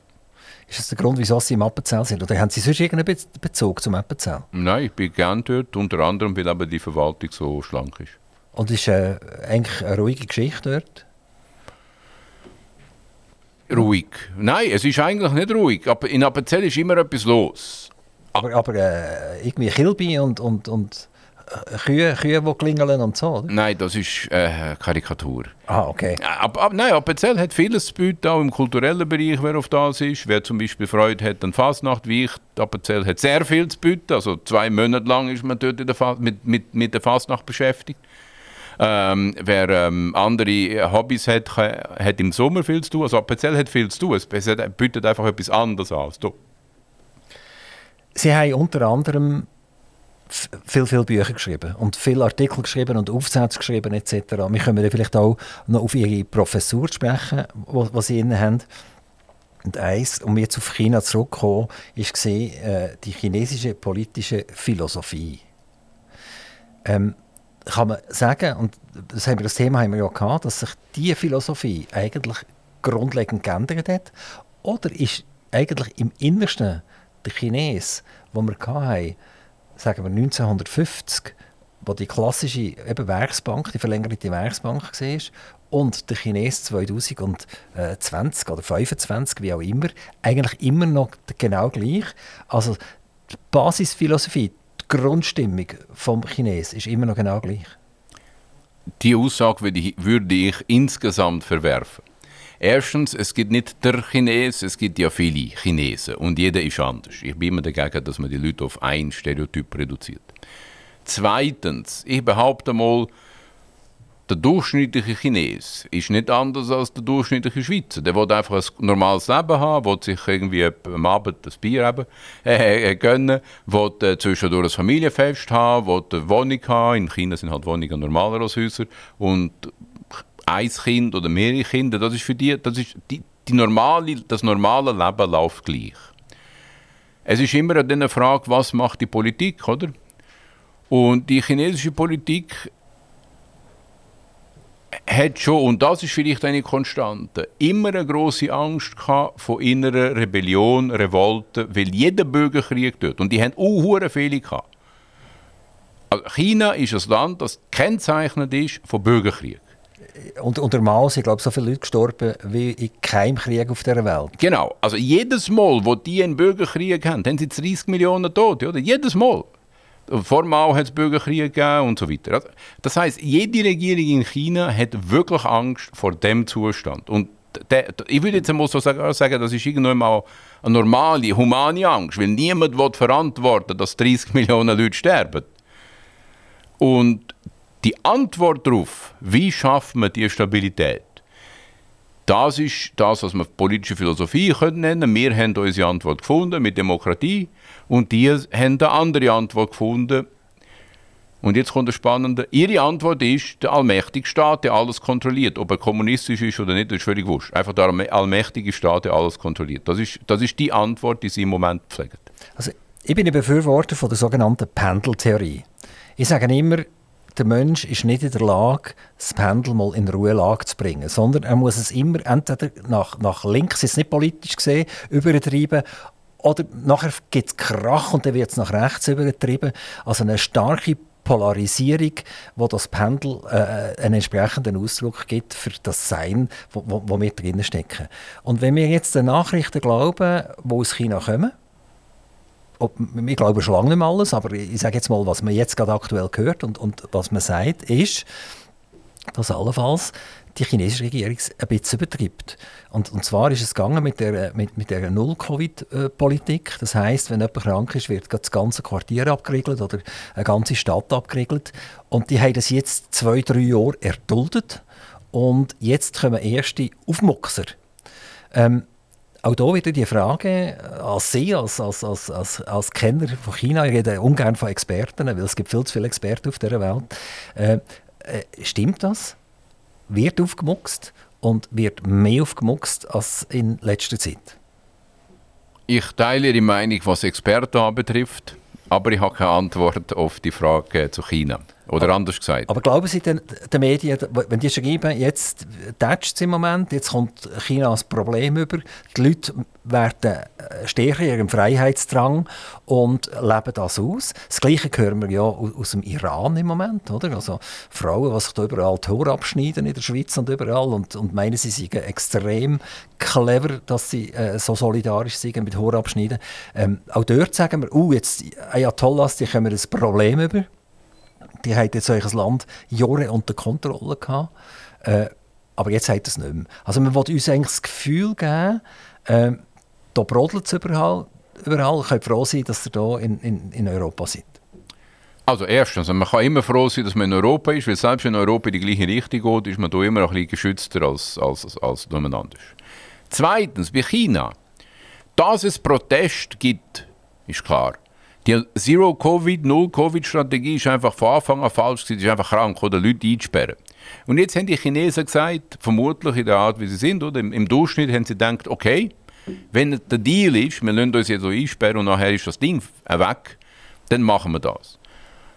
Ist das der Grund, wieso Sie im Appenzell sind? Oder haben Sie sonst irgendeinen Bezug zum Appenzell?
Nein, ich bin gern dort, unter anderem, weil aber die Verwaltung so schlank ist.
Und ist äh, eigentlich eine ruhige Geschichte dort?
Ruhig. Nein, es ist eigentlich nicht ruhig. Aber in Appenzell ist immer etwas los.
Aber, aber äh, irgendwie Kilby und, und, und äh, Kühe, Kühe, die klingeln und so, oder?
Nein, das ist äh, Karikatur.
Ah, okay.
Ab, ab, nein, Appenzell hat vieles zu bieten, auch im kulturellen Bereich, wer auf das ist. Wer zum Beispiel Freude hat an Fasnacht, wie ich, Appenzell hat sehr viel zu bieten. Also zwei Monate lang ist man dort der mit, mit, mit der Fasnacht beschäftigt. Ähm, wer ähm, andere Hobbys hat, hat im Sommer viel zu tun. Also Appenzell hat viel zu tun. Es bietet einfach etwas anderes an.
Sie haben unter anderem viel, viel Bücher geschrieben und viele Artikel geschrieben und Aufsätze geschrieben etc. Wir können dann vielleicht auch noch auf Ihre Professur sprechen, die Sie inne haben. Und eins, um jetzt auf China zurückzukommen, ist äh, die chinesische politische Philosophie. Ähm, kann man sagen, und das, haben wir, das Thema haben wir ja gehabt, dass sich diese Philosophie eigentlich grundlegend geändert hat? Oder ist eigentlich im Innersten der Chines, wo wir hatten, sagen wir 1950, wo die klassische eben Werksbank, die verlängerte Werksbank war, und der Chines 2020 oder 2025, wie auch immer, eigentlich immer noch genau gleich. Also die Basisphilosophie, Grundstimmung vom Chines ist immer noch genau gleich.
Die Aussage würde ich, würde ich insgesamt verwerfen. Erstens, es gibt nicht der Chines, es gibt ja viele Chinesen und jeder ist anders. Ich bin immer dagegen, dass man die Leute auf ein Stereotyp reduziert. Zweitens, ich behaupte mal, der durchschnittliche Chines ist nicht anders als der durchschnittliche Schweizer. Der will einfach ein normales Leben haben, will sich irgendwie am Abend das Bier haben, äh, äh, gönnen, will äh, zwischendurch ein Familienfest haben, will eine Wohnung haben. In China sind halt Wohnungen normaler als Häuser. Und ein Kind oder mehrere Kinder, das ist für die, das ist die, die normale, das normale Leben läuft gleich. Es ist immer eine Frage, was macht die Politik, oder? Und die chinesische Politik hat schon, und das ist vielleicht eine Konstante, immer eine große Angst gehabt vor innerer Rebellion, Revolte, weil jeder Bürgerkrieg dort, und die haben auch viele gehabt. Also China ist ein Land, das kennzeichnet ist von Bürgerkrieg.
Und unter Mao sind, glaube ich, so viele Leute gestorben wie in keinem Krieg auf dieser Welt.
Genau. Also jedes Mal, wo die einen Bürgerkrieg haben, haben sie 30 Millionen Tote, oder? Jedes Mal. Vor Mao hat es Bürgerkriege gegeben und so weiter. Also, das heißt, jede Regierung in China hat wirklich Angst vor dem Zustand. Und der, ich würde jetzt mal so sagen, das ist irgendwann mal eine normale, humane Angst, weil niemand will verantworten dass 30 Millionen Leute sterben. Und die Antwort darauf, wie schafft man die Stabilität, das ist das, was man politische Philosophie nennen können. Wir haben unsere Antwort gefunden mit Demokratie und die haben eine andere Antwort gefunden. Und jetzt kommt das Spannende. Ihre Antwort ist der allmächtige Staat, der alles kontrolliert. Ob er kommunistisch ist oder nicht, ist völlig wurscht. Einfach der allmächtige Staat, der alles kontrolliert. Das ist, das ist die Antwort, die Sie im Moment pflegen.
Also, ich bin ein Befürworter von der sogenannten Pendeltheorie. Ich sage immer, der Mensch ist nicht in der Lage, das Pendel mal in Ruhelage zu bringen, sondern er muss es immer entweder nach, nach links, jetzt nicht politisch gesehen, übertreiben, oder nachher gibt es Krach und dann wird es nach rechts übertrieben. Also eine starke Polarisierung, wo das Pendel äh, einen entsprechenden Ausdruck gibt für das Sein, wo, wo, wo wir drinnen stecken. Und wenn wir jetzt den Nachrichten glauben, die aus China kommen, ob, ich glaube schon lange nicht mehr alles, aber ich sage jetzt mal, was man jetzt gerade aktuell hört und, und was man sagt, ist, dass allenfalls die chinesische Regierung ein bisschen übertreibt. Und, und zwar ist es gegangen mit der, mit, mit der Null-Covid-Politik. Das heißt, wenn jemand krank ist, wird das ganze Quartier abgeriegelt oder eine ganze Stadt abgeriegelt. Und die haben das jetzt zwei, drei Jahre erduldet. Und jetzt kommen erste Aufmuxer. Ähm, auch hier wieder die Frage als Sie, als, als, als, als, als Kenner von China, ich rede ungern von Experten, weil es gibt viel zu viele Experten auf dieser Welt. Äh, äh, stimmt das? Wird aufgemuxt und wird mehr aufgemuxt als in letzter Zeit?
Ich teile Ihre Meinung, was Experten anbetrifft, aber ich habe keine Antwort auf die Frage zu China. Oder
aber,
anders gesagt.
Aber glauben Sie den, den Medien, wenn die schreiben, jetzt tätscht es im Moment, jetzt kommt China als Problem über, die Leute werden äh, stärker in ihrem Freiheitsdrang und leben das aus. Das Gleiche hören wir ja aus dem Iran im Moment, oder? Also Frauen, die sich da überall die Haare abschneiden in der Schweiz und überall und, und meinen, sie seien extrem clever, dass sie äh, so solidarisch sind mit Haare abschneiden. Ähm, auch dort sagen wir, uh, jetzt Ayatollahs, die kommen ein Problem über die haben jetzt euer Land Jahre unter Kontrolle gehabt. Äh, aber jetzt hat es nicht mehr. Also man will uns eigentlich das Gefühl geben, äh, da brodelt es überall. überall. Ich kann froh sein, dass ihr hier in, in, in Europa seid.
Also erstens, man kann immer froh sein, dass man in Europa ist, weil selbst wenn Europa in die gleiche Richtung geht, ist man da immer ein bisschen geschützter als, als, als, als nebeneinander. Zweitens, bei China, dass es Protest gibt, ist klar. Die Zero-Covid, Null-Covid-Strategie ist einfach von Anfang an falsch. Sie ist einfach krank oder Leute einsperren. Und jetzt haben die Chinesen gesagt, vermutlich in der Art, wie sie sind, oder im, Durchschnitt haben sie gedacht, okay, wenn der Deal ist, wir lassen uns jetzt so einsperren und nachher ist das Ding weg, dann machen wir das.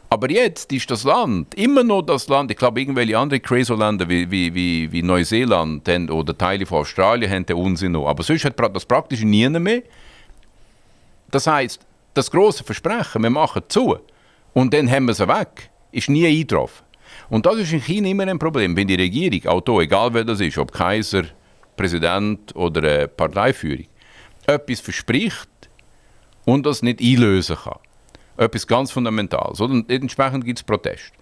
Aber jetzt ist das Land immer noch das Land, ich glaube, irgendwelche andere Crazy-Länder wie, wie, wie, wie Neuseeland oder Teile von Australien haben den Unsinn noch. Aber sonst hat das praktisch niemand mehr. Das heißt, das große Versprechen, wir machen zu und dann haben wir sie weg, ist nie eingetroffen. Und das ist in China immer ein Problem, wenn die Regierung, auch hier, egal wer das ist, ob Kaiser, Präsident oder eine Parteiführung, etwas verspricht und das nicht einlösen kann etwas ganz Fundamentales. Und entsprechend gibt es Protest.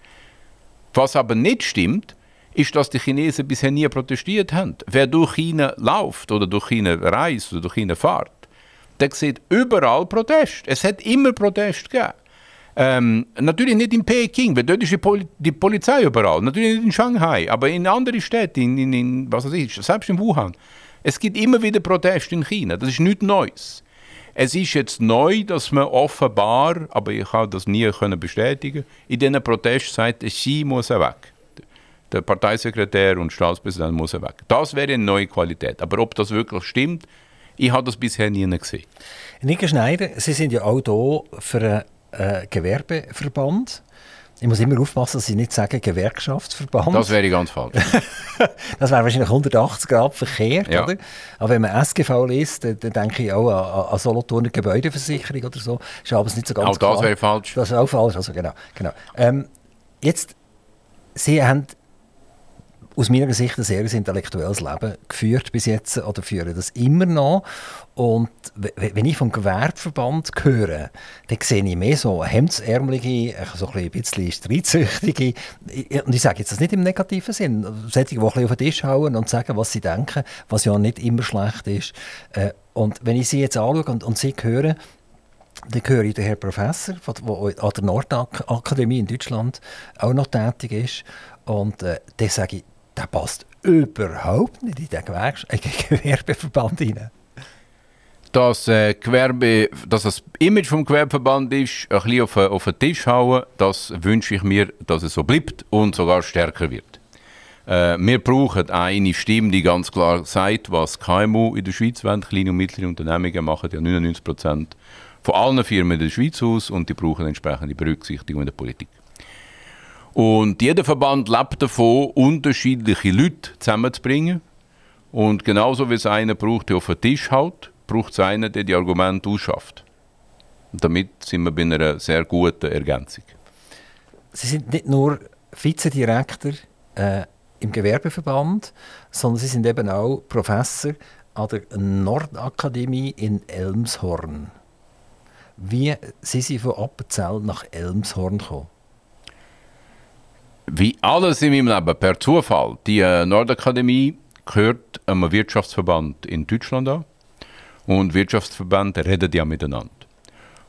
Was aber nicht stimmt, ist, dass die Chinesen bisher nie protestiert haben. Wer durch China läuft oder durch China reist oder durch China fährt, der sieht überall Protest. Es hat immer Protest gegeben. Ähm, natürlich nicht in Peking, weil dort ist die, Pol die, Polizei überall. Natürlich nicht in Shanghai, aber in anderen Städten, in, in, in, was weiß ich, selbst in Wuhan. Es gibt immer wieder Proteste in China. Das ist nichts Neues. Es ist jetzt neu, dass man offenbar, aber ich habe das nie können bestätigen, in diesen Protest sagt, Xi muss weg. Der Parteisekretär und Staatspräsident muss weg. Das wäre eine neue Qualität. Aber ob das wirklich stimmt, ich habe das bisher nie gesehen.
Nika Schneider, Sie sind ja auch hier für einen äh, Gewerbeverband. Ich muss immer aufpassen, dass ich nicht sage Gewerkschaftsverband.
Das wäre ganz falsch.
das wäre wahrscheinlich 180 Grad verkehrt, ja. oder? Aber wenn man SGV liest, dann, dann denke ich auch an, an Solothurner Gebäudeversicherung oder so. Ist aber nicht so ganz
Auch das wäre falsch.
Das ist auch falsch, also genau. genau. Ähm, jetzt, Sie haben aus meiner Sicht ein sehr intellektuelles Leben geführt bis jetzt oder führen das immer noch. Und wenn ich vom Gewerbeverband höre, dann sehe ich mehr so hemdsärmelige, so ein bisschen streitsüchtige, und ich sage jetzt das nicht im negativen Sinn, solche, die ein bisschen auf den Tisch hauen und sagen, was sie denken, was ja nicht immer schlecht ist. Äh, und wenn ich sie jetzt anschaue und, und sie höre, dann höre ich den Herrn Professor, der an der Nordakademie in Deutschland auch noch tätig ist. Und äh, dann sage ich, der passt überhaupt nicht in den Gewerbeverband hinein.
Dass, äh, Gewerbe, dass das Image vom Gewerbeverband ist, ein bisschen auf, auf den Tisch hauen, das wünsche ich mir, dass es so bleibt und sogar stärker wird. Äh, wir brauchen eine Stimme, die ganz klar sagt, was KMU in der Schweiz wollen. Kleine und mittlere Unternehmungen machen ja 99 Prozent von allen Firmen in der Schweiz aus und die brauchen entsprechende Berücksichtigung in der Politik. Und jeder Verband lebt davon, unterschiedliche Leute zusammenzubringen. Und genauso wie es einen braucht, der auf den Tisch haut, braucht es einen, der die Argumente ausschafft. Und damit sind wir bei einer sehr guten Ergänzung.
Sie sind nicht nur Vizedirektor äh, im Gewerbeverband, sondern Sie sind eben auch Professor an der Nordakademie in Elmshorn. Wie sind Sie von Appenzell nach Elmshorn gekommen?
Wie alles in meinem Leben, per Zufall. Die äh, Nordakademie gehört einem Wirtschaftsverband in Deutschland an. Und Wirtschaftsverbände reden ja miteinander.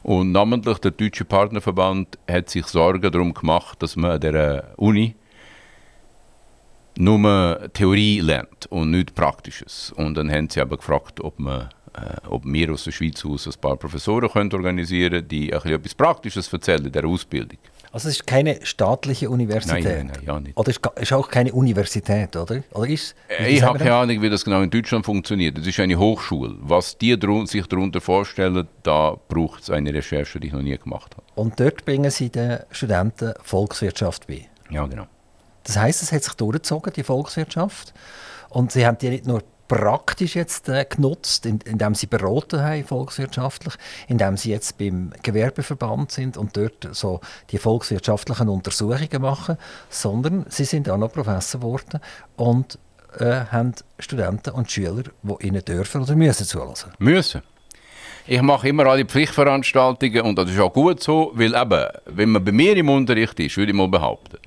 Und namentlich der Deutsche Partnerverband hat sich Sorgen darum gemacht, dass man an der Uni nur Theorie lernt und nichts Praktisches. Und dann haben sie aber gefragt, ob, man, äh, ob wir aus der Schweiz aus ein paar Professoren können organisieren können, die etwas Praktisches erzählen in der Ausbildung.
Also es ist keine staatliche Universität?
Nein, nein, nein ja nicht.
Oder es ist auch keine Universität, oder? oder ist,
ich habe keine Ahnung, wie das genau in Deutschland funktioniert. Es ist eine Hochschule. Was die sich darunter vorstellen, da braucht es eine Recherche, die ich noch nie gemacht habe.
Und dort bringen Sie den Studenten Volkswirtschaft bei?
Ja, genau.
Das heißt, es hat sich durchgezogen, die Volkswirtschaft. Und Sie haben die nicht nur praktisch jetzt äh, genutzt, in, indem sie beraten haben, volkswirtschaftlich, indem sie jetzt beim Gewerbeverband sind und dort so die volkswirtschaftlichen Untersuchungen machen, sondern sie sind auch noch Professor geworden und äh, haben Studenten und Schüler, die ihnen dürfen oder müssen zulassen.
Müssen. Ich mache immer alle Pflichtveranstaltungen und das ist auch gut so, weil eben, wenn man bei mir im Unterricht ist, würde ich mal behaupten,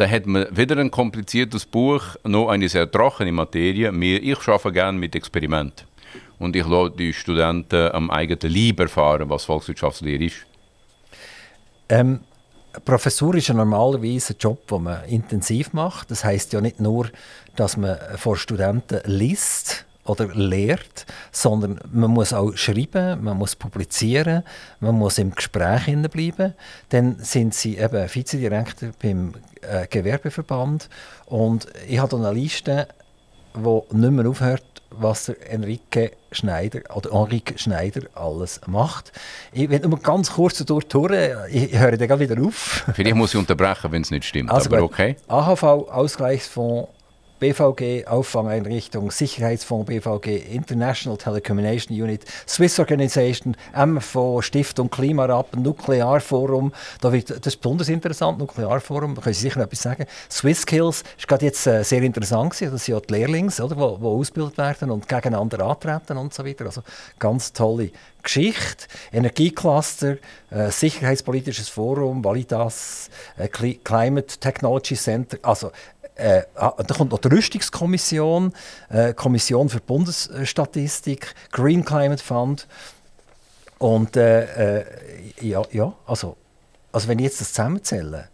da hat man weder ein kompliziertes Buch noch eine sehr trockene Materie. Ich arbeite gerne mit Experimenten. Und ich lasse die Studenten am eigenen Leib erfahren, was Volkswirtschaftslehre ist.
Ähm, Professur ist ja normalerweise ein Job, den man intensiv macht. Das heißt ja nicht nur, dass man vor Studenten liest oder lehrt, sondern man muss auch schreiben, man muss publizieren, man muss im Gespräch bleiben. Dann sind sie eben Vizedirektor beim äh, Gewerbeverband und ich habe eine Liste, die nicht mehr aufhört, was der Enrique Schneider oder Enrique Schneider alles macht. Ich will nur ganz kurz durchhören, ich höre dann wieder auf.
Vielleicht muss ich unterbrechen, wenn es nicht stimmt, also aber okay.
AHV, Ausgleichsfonds, BVG, Auffangeinrichtung, Sicherheitsfonds BVG, International Telecommunication Unit, Swiss Organization, MFO, Stiftung Klimarab, Nuklearforum. Da wird, das ist besonders interessant, Nuklearforum, da können Sie sicher etwas sagen. Swisskills ist gerade jetzt äh, sehr interessant gewesen, das sind ja die Lehrlings, oder, wo, wo ausgebildet werden und gegeneinander antreten und so weiter. Also ganz tolle Geschichte, Energiecluster, äh, Sicherheitspolitisches Forum, Validas, äh, Climate Technology Center, also äh, ah, da kommt noch die Rüstungskommission, äh, Kommission für Bundesstatistik, Green Climate Fund. Und äh, äh, ja, ja also, also wenn ich jetzt das zusammenzähle,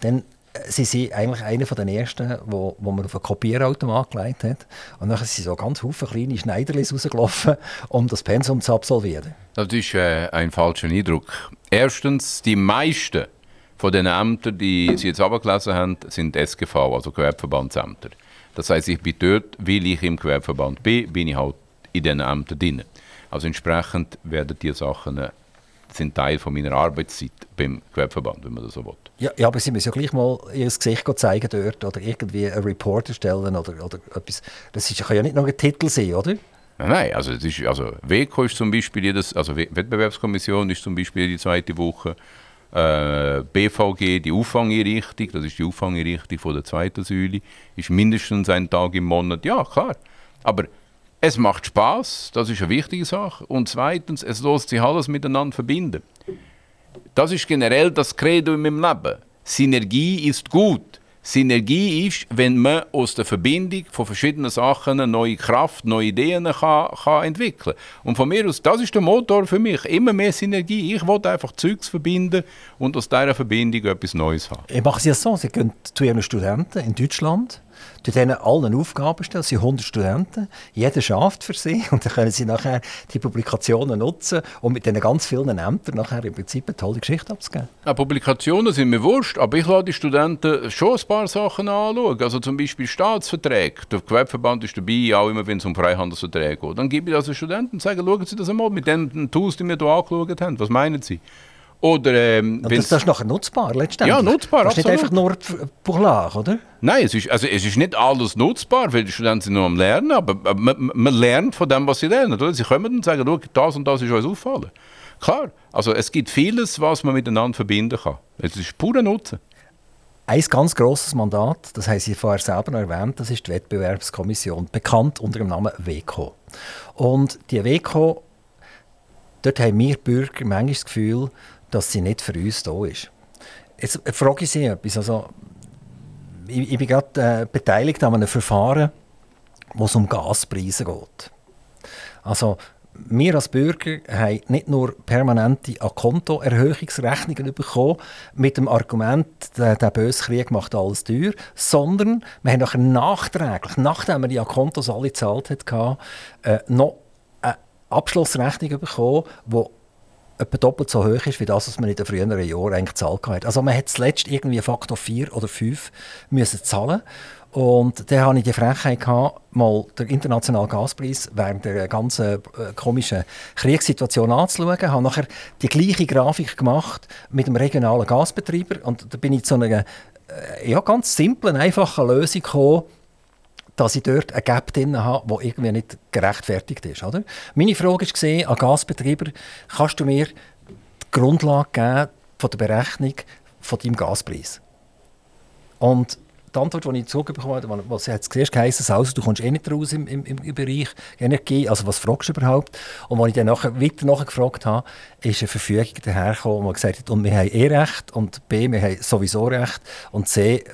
dann äh, sind sie eigentlich einer von den ersten, wo, wo man auf einen Kopierautomat gelegt hat. Und dann sind so ganz viele kleine Schneiderlis rausgelaufen, um das Pensum zu absolvieren.
Das ist äh, ein falscher Eindruck. Erstens, die meisten von den Ämtern, die Sie jetzt abgelesen haben, sind SGV, also Gewerbeverbandsämter. Das heißt, ich bin dort, weil ich im Gewerbeverband bin, bin ich halt in diesen Ämtern drin. Also entsprechend werden diese Sachen äh, sind Teil von meiner Arbeitszeit beim Gewerbeverband, wenn man das so will.
Ja, ja aber Sie müssen ja gleich mal Ihr Gesicht zeigen dort oder irgendwie einen Report erstellen oder, oder etwas. Das ist, kann ja nicht nur ein Titel sein, oder?
Nein, also, es ist, also WECO ist zum Beispiel jedes, also Wettbewerbskommission ist zum Beispiel die zweite Woche äh, BVG, die Auffangeinrichtung, das ist die Auffangeinrichtung von der zweiten Säule, ist mindestens ein Tag im Monat. Ja, klar. Aber es macht Spaß, das ist eine wichtige Sache. Und zweitens, es lässt sich alles miteinander verbinden. Das ist generell das Credo in meinem Leben. Synergie ist gut. Synergie ist, wenn man aus der Verbindung von verschiedenen Sachen neue Kraft, neue Ideen kann, kann entwickeln Und von mir aus, das ist der Motor für mich. Immer mehr Synergie. Ich will einfach Zeugs verbinden und aus dieser Verbindung etwas Neues haben.
Ich mache es ja so, Sie gehen zu Ihren Studenten in Deutschland durch denen allen Aufgaben. Es sind 100 Studenten, jeder schafft für sie und dann können sie nachher die Publikationen nutzen und mit diesen ganz vielen Ämtern nachher im Prinzip eine tolle Geschichte abzugeben.
Ja, Publikationen sind mir wurscht, aber ich lade die Studenten schon ein paar Sachen anschauen. Also zum Beispiel Staatsverträge. Der Gewerbeverband ist dabei, auch immer wenn es um Freihandelsverträge geht. Dann gebe ich das den Studenten und sage, schauen Sie das einmal mit den Tools, die wir hier angeschaut haben. Was meinen Sie? Oder, ähm,
das, das, ist nachher nutzbar, letztendlich?
Ja, nutzbar,
Das ist nicht einfach nur Buchlage, oder?
Nein, es ist, also es ist nicht alles nutzbar, weil die Studenten sind nur am Lernen, aber man, man lernt von dem, was sie lernen. Oder? Sie kommen und sagen, das und das ist uns auffallen. Klar, also es gibt vieles, was man miteinander verbinden kann. Es ist purer Nutzen.
Ein ganz grosses Mandat, das haben Sie vorher selber erwähnt, das ist die Wettbewerbskommission, bekannt unter dem Namen WECO. Und die WECO, dort haben wir Bürger manchmal das Gefühl, dass sie nicht für uns da ist. Jetzt frage ich Sie etwas. Also, ich, ich bin gerade äh, beteiligt an einem Verfahren, wo es um Gaspreise geht. Also, wir als Bürger haben nicht nur permanente Kontoerhöhungsrechnungen bekommen mit dem Argument, der, der böse Krieg macht alles teuer, sondern wir haben nachher nachträglich, nachdem wir die Kontos alle gezahlt hatten, äh, noch eine Abschlussrechnung bekommen, die etwa doppelt so hoch ist, wie das, was man in den früheren Jahren eigentlich gezahlt hat. Also man hat zuletzt irgendwie Faktor 4 oder 5 müssen zahlen und dann hatte ich die Frechheit, gehabt, mal den internationalen Gaspreis während der ganzen äh, komischen Kriegssituation anzuschauen. Ich habe nachher die gleiche Grafik gemacht mit dem regionalen Gasbetreiber und da bin ich zu einer äh, ja, ganz simplen, einfachen Lösung gekommen, dass ich dort ein Gap drin habe, die irgendwie nicht gerechtfertigt ist. Oder? Meine Frage war an Gasbetreiber, kannst du mir die Grundlage geben von der Berechnung von deinem Gaspreis? Und die Antwort, die ich zurückbekommen habe, was jetzt gesehen heisst also, du kommst eh nicht raus im, im, im Bereich Energie, also was fragst du überhaupt? Und als ich dann nachher, weiter nachher gefragt habe, ist eine Verfügung dahergekommen, wo gesagt hat, und wir haben eh Recht und B, wir haben sowieso Recht und C,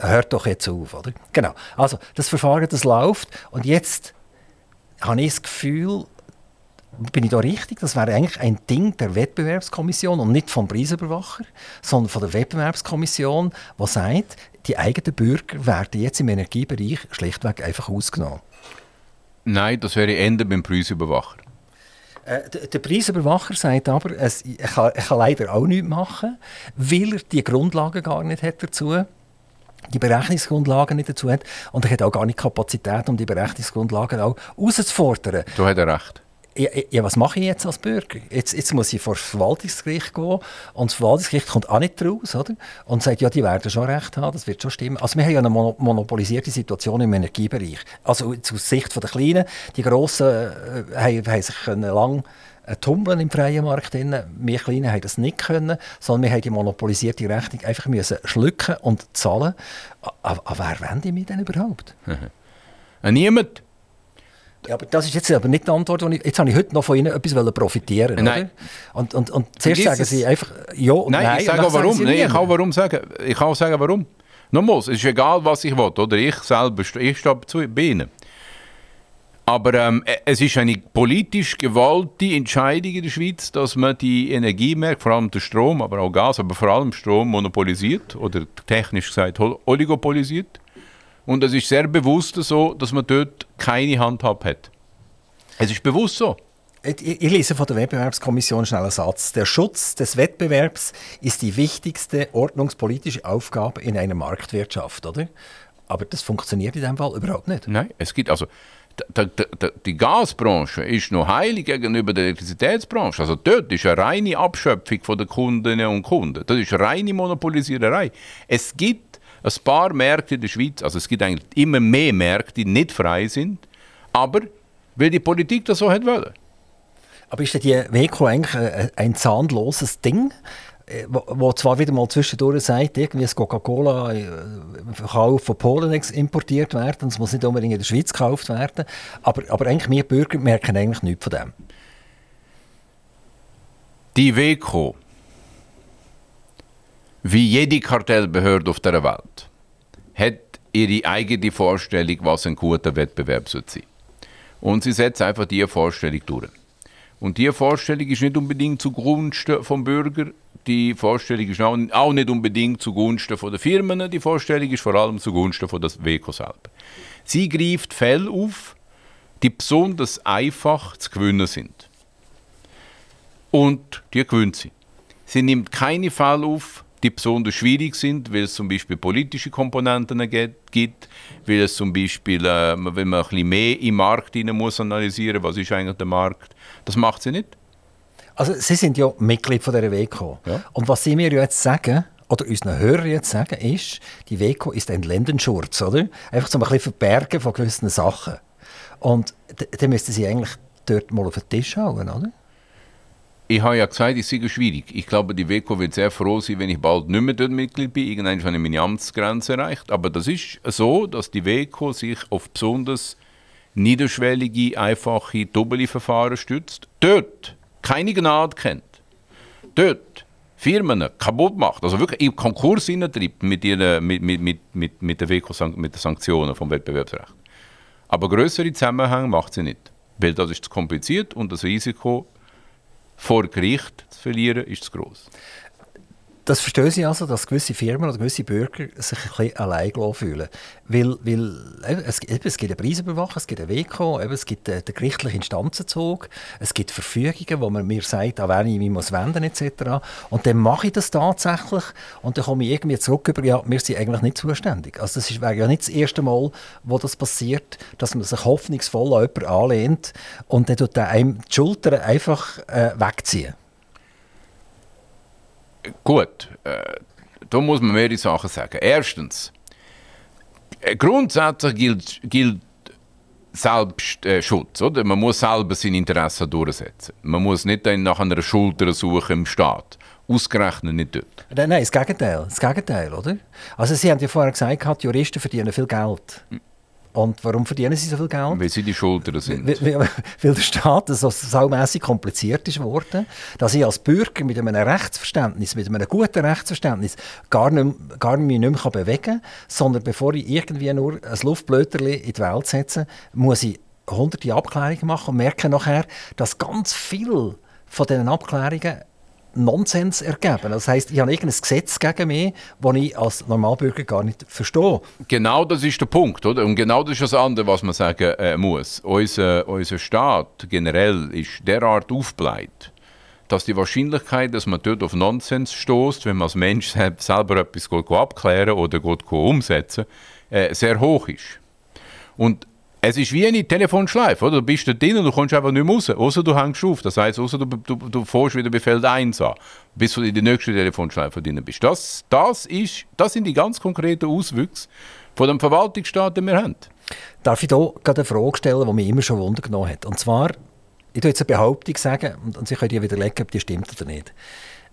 hört doch jetzt auf. Oder? Genau, also das Verfahren, das läuft und jetzt habe ich das Gefühl, bin ich da richtig? Das wäre eigentlich ein Ding der Wettbewerbskommission und nicht vom Preisüberwacher, sondern von der Wettbewerbskommission, die sagt, die eigenen Bürger werden jetzt im Energiebereich schlichtweg einfach ausgenommen.
Nein, das wäre Ende beim Preisüberwacher.
Äh, der Preisüberwacher sagt aber, es, er, kann, er kann leider auch nichts machen, weil er die Grundlagen gar nicht hat dazu die Berechnungsgrundlagen nicht dazu hat und er hat auch gar nicht Kapazität, um die Berechnungsgrundlagen auch herauszufordern.
Du hast recht
ja, ja, was mache ich jetzt als Bürger? Jetzt, jetzt muss ich vor das Verwaltungsgericht gehen und das Verwaltungsgericht kommt auch nicht raus oder? und sagt, ja, die werden schon recht haben, das wird schon stimmen. Also wir haben ja eine monopolisierte Situation im Energiebereich. Also aus Sicht der Kleinen, die Grossen äh, haben, haben sich lang äh, tummeln im freien Markt. Drin. Wir Kleinen haben das nicht können, sondern wir haben die monopolisierte Rechnung einfach müssen schlucken und zahlen. Aber wer wende ich mich denn überhaupt?
Niemand.
Ja, aber das ist jetzt aber nicht die Antwort. Die ich, jetzt habe ich heute noch von Ihnen etwas profitieren
Nein.
Oder? Und, und, und zuerst sagen Sie einfach ja und
nein.
nein
ich sage auch warum. Nein, ich kann warum sagen. Ich kann auch sagen, warum. Nochmals, es ist egal, was ich will. Oder? Ich selber ich stehe zu Ihnen. Aber ähm, e, es ist eine politisch gewollte Entscheidung in der Schweiz, dass man die Energiemärkte, vor allem den Strom, aber auch Gas, aber vor allem Strom monopolisiert oder technisch gesagt oligopolisiert. Und es ist sehr bewusst so, dass man dort keine Handhab hat. Es ist bewusst so.
Ich, ich lese von der Wettbewerbskommission schnell einen Satz. Der Schutz des Wettbewerbs ist die wichtigste ordnungspolitische Aufgabe in einer Marktwirtschaft, oder? Aber das funktioniert in diesem Fall überhaupt nicht.
Nein, es gibt also die Gasbranche ist noch heilig gegenüber der Elektrizitätsbranche. Also dort ist eine reine Abschöpfung von der Kundinnen und Kunden. Das ist reine Monopolisiererei. Es gibt ein paar Märkte in der Schweiz, also es gibt eigentlich immer mehr Märkte, die nicht frei sind, aber weil die Politik das so hat wollen.
Aber ist die WECO eigentlich ein zahnloses Ding? Äh, wo, wo, zwar wieder mal zwischendurch sagt, irgendwie Coca-Cola äh, kann von Polen importiert werden, es muss nicht unbedingt in der Schweiz gekauft werden, aber, aber eigentlich wir Bürger merken eigentlich nichts von dem.
Die WECO wie jede Kartellbehörde auf der Welt, hat ihre eigene Vorstellung, was ein guter Wettbewerb sein sollte. Und sie setzt einfach diese Vorstellung durch. Und diese Vorstellung ist nicht unbedingt zugunsten vom Bürger, die Vorstellung ist auch nicht unbedingt zugunsten der Firmen, die Vorstellung ist vor allem zugunsten von das WECO selber. Sie greift Fälle auf, die besonders einfach zu gewinnen sind. Und die gewinnt sie. Sie nimmt keine Fälle auf, die besonders schwierig sind, weil es zum Beispiel politische Komponenten gibt, weil es zum Beispiel, äh, wenn man ein bisschen mehr im Markt rein muss analysieren, was ist eigentlich der Markt, das macht sie nicht.
Also Sie sind ja Mitglied von der WECO. Ja. Und was Sie mir jetzt sagen, oder unseren Hörern jetzt sagen, ist, die WECO ist ein Ländenschurz, oder? Einfach so ein bisschen verbergen von gewissen Sachen. Und dann müssten Sie eigentlich dort mal auf den Tisch schauen, oder?
Ich habe ja gesagt, es sei schwierig. Ich glaube, die WECO wird sehr froh sein, wenn ich bald nicht mehr dort Mitglied bin. Irgendwann habe ich meine Amtsgrenze erreicht. Aber das ist so, dass die WECO sich auf besonders niederschwellige, einfache Doppelverfahren stützt. Dort keine Gnade kennt. Dort Firmen kaputt macht, also wirklich im Konkurs hineintreibt mit, mit, mit, mit, mit, mit, der WECO, mit den Sanktionen vom Wettbewerbsrecht. Aber größere Zusammenhänge macht sie nicht. Weil das ist zu kompliziert und das Risiko vor Gericht zu verlieren, ist zu groß.
Das verstehe ich also, dass gewisse Firmen oder gewisse Bürger sich ein bisschen allein fühlen. Weil, weil es, es gibt einen Preisüberwacher, es gibt einen WECO, es gibt den, den gerichtlichen Instanzenzug, es gibt Verfügungen, wo man mir sagt, an wen ich mich muss wenden etc. Und dann mache ich das tatsächlich und dann komme ich irgendwie zurück über, ja, wir sind eigentlich nicht zuständig. Also das wäre ja nicht das erste Mal, wo das passiert, dass man sich hoffnungsvoll an jemanden anlehnt und dann tut einem die Schultern einfach äh, wegziehen.
Gut, äh, da muss man mehrere Sachen sagen. Erstens, äh, grundsätzlich gilt, gilt Selbstschutz. Oder? Man muss selber seine Interessen durchsetzen. Man muss nicht dann nach einer Schulter suchen im Staat. Ausgerechnet nicht dort.
Nein, nein, das Gegenteil. Das Gegenteil, oder? Also Sie haben ja vorher gesagt, Juristen verdienen viel Geld. Hm. Und warum verdienen sie so viel Geld?
Weil sie die Schulter sind.
Weil, weil, weil der Staat so saumässig kompliziert ist worden, dass ich als Bürger mit einem Rechtsverständnis, mit einem guten Rechtsverständnis gar nicht, gar mich nicht mehr bewegen kann, sondern bevor ich irgendwie nur ein Luftblöterli in die Welt setze, muss ich hunderte Abklärungen machen und merken nachher, dass ganz viel von diesen Abklärungen Nonsens ergeben. Das heißt, ich habe irgendein Gesetz gegen mich, das ich als Normalbürger gar nicht verstehe.
Genau das ist der Punkt, oder? Und genau das ist das andere, was man sagen äh, muss. Unser, unser Staat generell ist derart aufgebläht, dass die Wahrscheinlichkeit, dass man dort auf Nonsens stoßt, wenn man als Mensch selber etwas abklären oder umsetzen äh, sehr hoch ist. Und es ist wie eine Telefonschleife, oder? Du bist da drin und du kommst einfach nicht mehr raus, außer du hängst auf. Das heisst, außer du, du, du fährst wieder bei Feld 1 an, bis du in die nächste Telefonschleife drin bist. Das, das, ist, das sind die ganz konkreten Auswüchse von dem Verwaltungsstaat, den wir haben.
Darf ich hier gerade eine Frage stellen, die mich immer schon Wunder genommen hat? Und zwar, ich tue jetzt eine Behauptung sagen, und, und Sie können ja widerlegen, ob die stimmt oder nicht.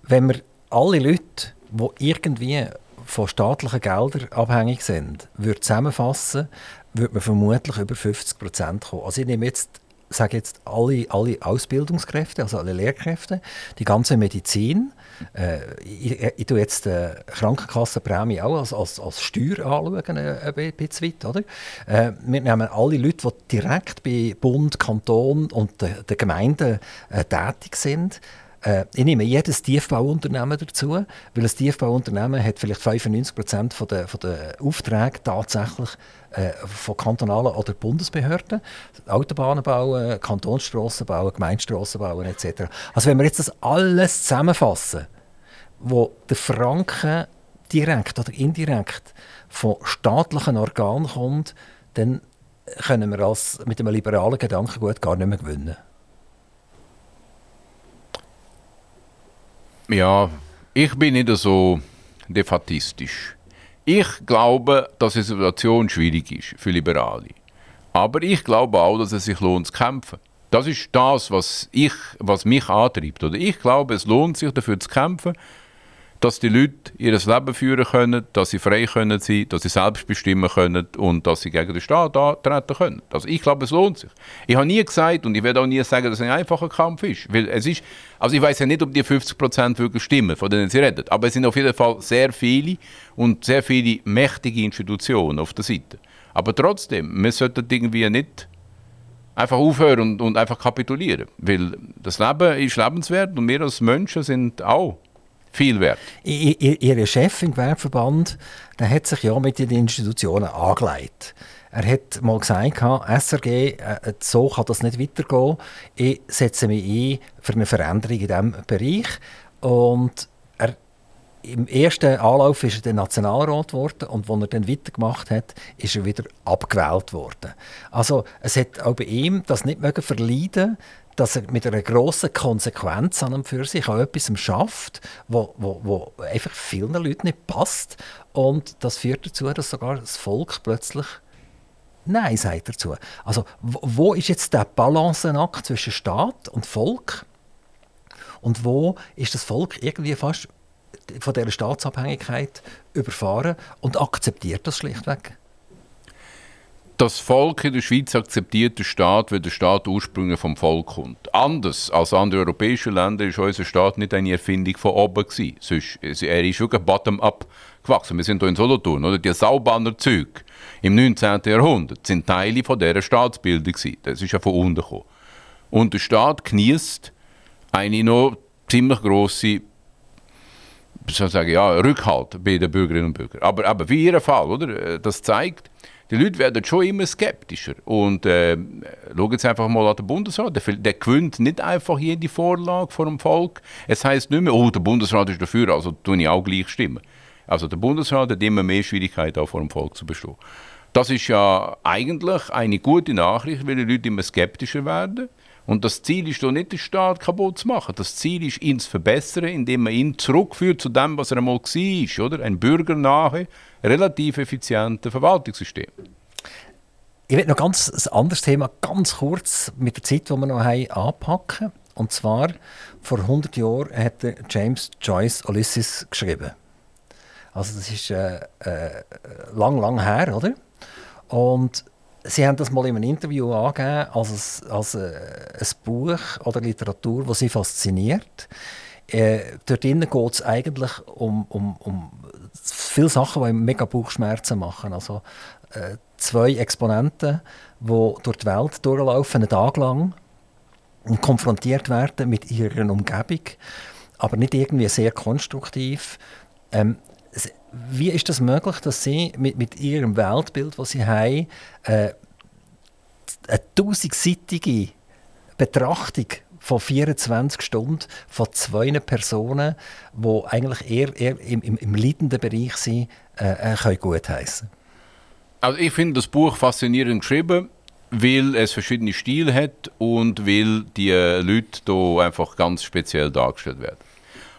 Wenn wir alle Leute, die irgendwie von staatlichen Geldern abhängig sind, würde zusammenfassen, würde man vermutlich über 50 Prozent kommen. Also ich nehme jetzt, sage jetzt alle, alle Ausbildungskräfte, also alle Lehrkräfte, die ganze Medizin. Äh, ich, ich tue jetzt die äh, Krankenkassenprämie auch als, als, als Steuer anschauen, äh, ein bisschen weit. Oder? Äh, wir nehmen alle Leute, die direkt bei Bund, Kanton und den de Gemeinden äh, tätig sind, äh, ich nehme jedes Tiefbauunternehmen dazu, weil ein Tiefbauunternehmen hat vielleicht 95 Prozent der, der Aufträge tatsächlich äh, von kantonalen oder Bundesbehörden. Autobahnen bauen, Kantonsstrassen bauen, Gemeindestrassen bauen etc. Also wenn wir jetzt das alles zusammenfassen, wo der Franken direkt oder indirekt von staatlichen Organen kommt, dann können wir als, mit einem liberalen Gedankengut gar nicht mehr gewinnen.
Ja, ich bin nicht so defatistisch. Ich glaube, dass die Situation schwierig ist für Liberale. Aber ich glaube auch, dass es sich lohnt zu kämpfen. Das ist das, was, ich, was mich antreibt. Oder ich glaube, es lohnt sich dafür zu kämpfen, dass die Leute ihr Leben führen können, dass sie frei können sein, dass sie selbst bestimmen können und dass sie gegen den Staat antreten können. Also ich glaube, es lohnt sich. Ich habe nie gesagt und ich werde auch nie sagen, dass es ein einfacher Kampf ist, weil es ist, also ich weiß ja nicht, ob die 50 Prozent wirklich stimmen, von denen sie reden, aber es sind auf jeden Fall sehr viele und sehr viele mächtige Institutionen auf der Seite. Aber trotzdem, wir sollten irgendwie nicht einfach aufhören und, und einfach kapitulieren, weil das Leben ist lebenswert und wir als Menschen sind auch viel wert.
Ihr Chef im Gewerbeverband der hat sich ja mit den Institutionen angelegt. Er hat mal gesagt, SRG, äh, so kann das nicht weitergehen. Ich setze mich ein für eine Veränderung in diesem Bereich. Und er, im ersten Anlauf ist er der Nationalrat geworden und als er dann weitergemacht hat, ist er wieder abgewählt worden. Also es hat auch bei ihm das nicht mögen verleiden dass er mit einer grossen Konsequenz an und für sich auch etwas schafft, wo, wo, wo einfach vielen Leuten nicht passt. Und das führt dazu, dass sogar das Volk plötzlich Nein sagt dazu. Also wo ist jetzt der Balanceakt zwischen Staat und Volk? Und wo ist das Volk irgendwie fast von dieser Staatsabhängigkeit überfahren und akzeptiert das schlichtweg?
Das Volk in der Schweiz akzeptiert den Staat, weil der Staat ursprünglich vom Volk kommt. Anders als andere europäische Länder ist unser Staat nicht eine Erfindung von oben gewesen. Sonst, er ist wirklich bottom-up gewachsen. Wir sind hier in Solothurn, oder? Die Saubanner Züge im 19. Jahrhundert sind Teile von dieser Staatsbildung gewesen. Das ist ja von unten gekommen. Und der Staat genießt eine noch ziemlich grosse soll sagen, ja, Rückhalt bei den Bürgerinnen und Bürgern. Aber, aber wie Ihr Fall, oder? Das zeigt, die Leute werden schon immer skeptischer. Und äh, schauen jetzt einfach mal an den Bundesrat. Der, der gewinnt nicht einfach jede Vorlage vor dem Volk. Es heißt nicht mehr, oh, der Bundesrat ist dafür, also tue ich auch gleich stimmen. Also der Bundesrat hat immer mehr Schwierigkeiten, auch vor dem Volk zu bestehen. Das ist ja eigentlich eine gute Nachricht, weil die Leute immer skeptischer werden. Und das Ziel ist doch nicht, den Staat kaputt zu machen. Das Ziel ist, ihn zu verbessern, indem man ihn zurückführt zu dem, was er einmal war. Oder? Ein bürgernahe, relativ effizientes Verwaltungssystem.
Ich will noch ganz ein anderes Thema ganz kurz mit der Zeit, die wir noch haben, anpacken. Und zwar, vor 100 Jahren hat James Joyce Ulysses geschrieben. Also das ist äh, äh, lang, lang her, oder? Und Sie haben das mal in einem Interview angegeben als, als äh, ein Buch oder Literatur, das Sie fasziniert. Äh, dort geht es eigentlich um, um, um viele Sachen, die mega Bauchschmerzen machen. Also äh, zwei Exponenten, die durch die Welt durchlaufen, einen Tag lang und konfrontiert werden mit ihrer Umgebung, aber nicht irgendwie sehr konstruktiv. Ähm, wie ist das möglich, dass sie mit, mit ihrem Weltbild, das sie haben, äh, eine tausendseitige Betrachtung von 24 Stunden von zwei Personen, die eigentlich eher, eher im, im, im leidenden Bereich sind, äh, äh können gutheißen
Also ich finde das Buch faszinierend geschrieben, weil es verschiedene Stile hat und weil die Leute hier einfach ganz speziell dargestellt werden.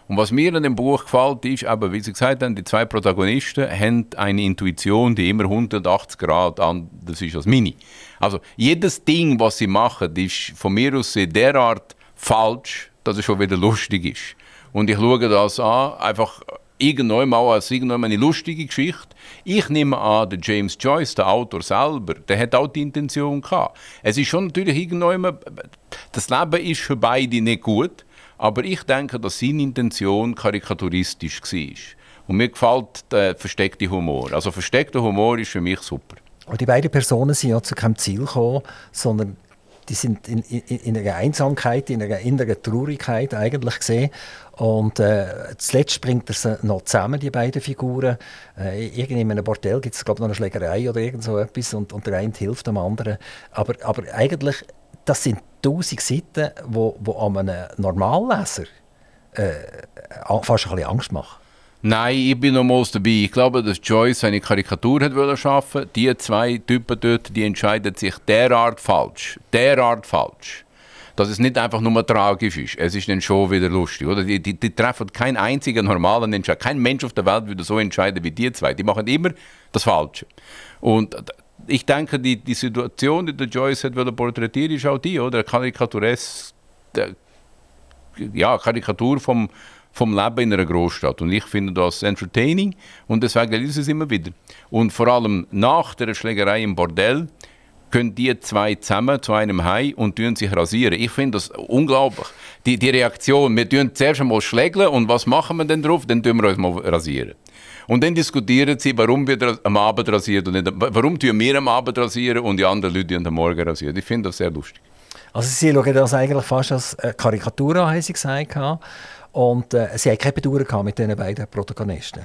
Und was mir an dem Buch gefällt, ist aber, wie Sie gesagt haben, die zwei Protagonisten haben eine Intuition, die immer 180 Grad anders ist als meine. Also jedes Ding, was sie machen, ist von mir aus derart falsch, dass es schon wieder lustig ist. Und ich schaue das an, einfach irgendwann mal als irgendwann eine lustige Geschichte. Ich nehme an, der James Joyce, der Autor selber, der hat auch die Intention gehabt. Es ist schon natürlich irgendwann, das Leben ist für beide nicht gut. Aber ich denke, dass seine Intention karikaturistisch war. Und mir gefällt der versteckte Humor. Also versteckter Humor ist für mich super.
Und die beiden Personen sind ja zu keinem Ziel gekommen, sondern die sind in, in, in einer Einsamkeit, in einer inneren Traurigkeit eigentlich gesehen. Und äh, zuletzt bringt er sie noch zusammen, die beiden Figuren. Äh, irgendwie in einem Bordell gibt es, glaube noch eine Schlägerei oder irgend so etwas und, und der eine hilft dem anderen. Aber, aber eigentlich, das sind tausend Seiten, wo, wo an einem Normalleser äh, fast ein bisschen Angst machen.
Nein, ich bin nochmals dabei. Ich glaube, dass Joyce eine Karikatur hat wollen schaffen. Die zwei Typen dort, die entscheiden sich derart falsch, derart falsch, dass es nicht einfach nur tragisch ist. Es ist dann schon wieder lustig, oder? Die, die, die treffen keinen einzigen normalen Entscheid. Kein Mensch auf der Welt würde so entscheiden wie die zwei. Die machen immer das Falsche. Und ich denke, die, die Situation, die der Joyce hat porträtieren, ist auch die, oder? Karikaturesk, ja, Karikatur vom, vom Leben in einer Großstadt. Und ich finde das entertaining und deswegen lese ich es immer wieder. Und vor allem nach der Schlägerei im Bordell können die zwei zusammen zu einem Hai und sich rasieren. Ich finde das unglaublich. Die, die Reaktion, wir tun zuerst einmal schlägeln und was machen wir denn drauf? Dann tun wir uns mal rasieren. Und dann diskutieren sie, warum wir am Abend rasieren und warum tun wir am Abend rasieren und die anderen Leute am Morgen rasieren. Ich finde das sehr lustig.
Also sie schauen das eigentlich fast als Karikatur an, haben sie gesagt. Und äh, sie haben keine Bedauern mit diesen beiden Protagonisten.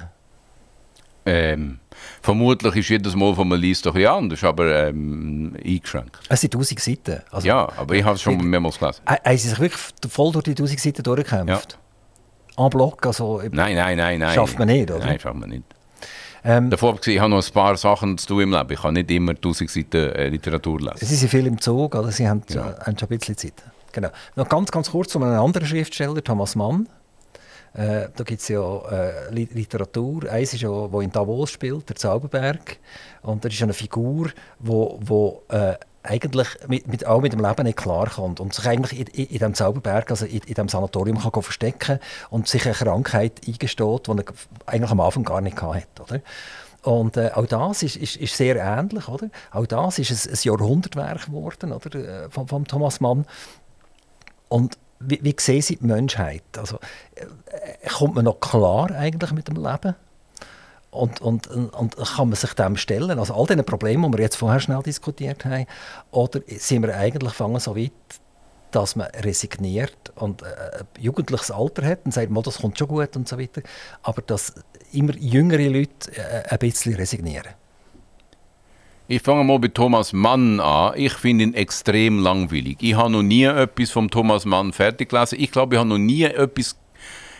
Ähm, vermutlich ist jedes Mal von man liest doch ja anders, aber ähm, eingeschränkt.
Es sind tausend Seiten.
Also, ja, aber ich habe es schon mehrmals gelesen.
Haben Sie sich wirklich voll durch die tausend Seiten durchgekämpft?
Ja.
En bloc? Also,
nein, nein, nein, nein.
Schafft man nicht, oder?
Nein, schafft man nicht. Ähm, Davor ich habe noch ein paar Sachen zu tun im Leben. Ich kann nicht immer tausend Seiten äh, Literatur lesen.
Sie sind viel im Zug, oder? Sie haben, ja. haben schon ein bisschen Zeit. Genau. Noch ganz, ganz kurz um einen anderen Schriftsteller, Thomas Mann. Äh, da gibt es ja äh, Literatur. Eins ist ja, wo in Davos spielt, der Zauberberg. Und da ist eine Figur, wo, wo äh, eigentlich mit, mit, auch mit dem Leben nicht klarkommt und sich eigentlich in, in, in diesem Zauberberg, also in, in diesem Sanatorium kann verstecken und sich eine Krankheit eingesteht, die er eigentlich am Anfang gar nicht hatte. Oder? Und äh, auch das ist, ist, ist, sehr ähnlich. Oder? Auch das ist ein, ein Jahrhundertwerk geworden oder? Äh, von, von Thomas Mann. Und wie, wie sehen Sie die Menschheit? Also, äh, kommt man noch klar eigentlich mit dem Leben? Und, und, und kann man sich dem stellen? Also all diese Probleme, die wir jetzt vorher schnell diskutiert haben, oder sind wir eigentlich fangen so weit, dass man resigniert und äh, ein jugendliches Alter hat und sagt, das kommt schon gut und so weiter, aber dass immer jüngere Leute äh, ein bisschen resignieren?
Ich fange mal bei Thomas Mann an. Ich finde ihn extrem langweilig. Ich habe noch nie etwas vom Thomas Mann fertig gelesen. Ich glaube, ich habe noch nie etwas,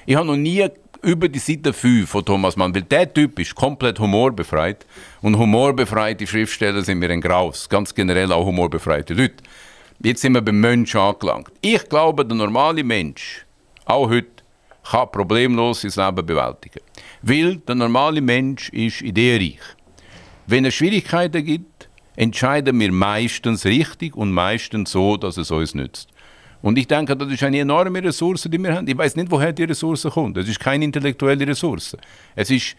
ich habe noch nie über die Seite 5 von Thomas Mann, weil der Typ ist komplett humorbefreit und humorbefreite Schriftsteller sind mir ein Graus, ganz generell auch humorbefreite Leute. Jetzt sind wir beim Mensch angelangt. Ich glaube, der normale Mensch, auch heute, kann problemlos sein Leben bewältigen. Weil der normale Mensch ist ideenreich. Wenn es Schwierigkeiten gibt, entscheiden wir meistens richtig und meistens so, dass es uns nützt. Und ich denke, das ist eine enorme Ressource, die wir haben. Ich weiß nicht, woher die Ressource kommt. Es ist keine intellektuelle Ressource. Es ist,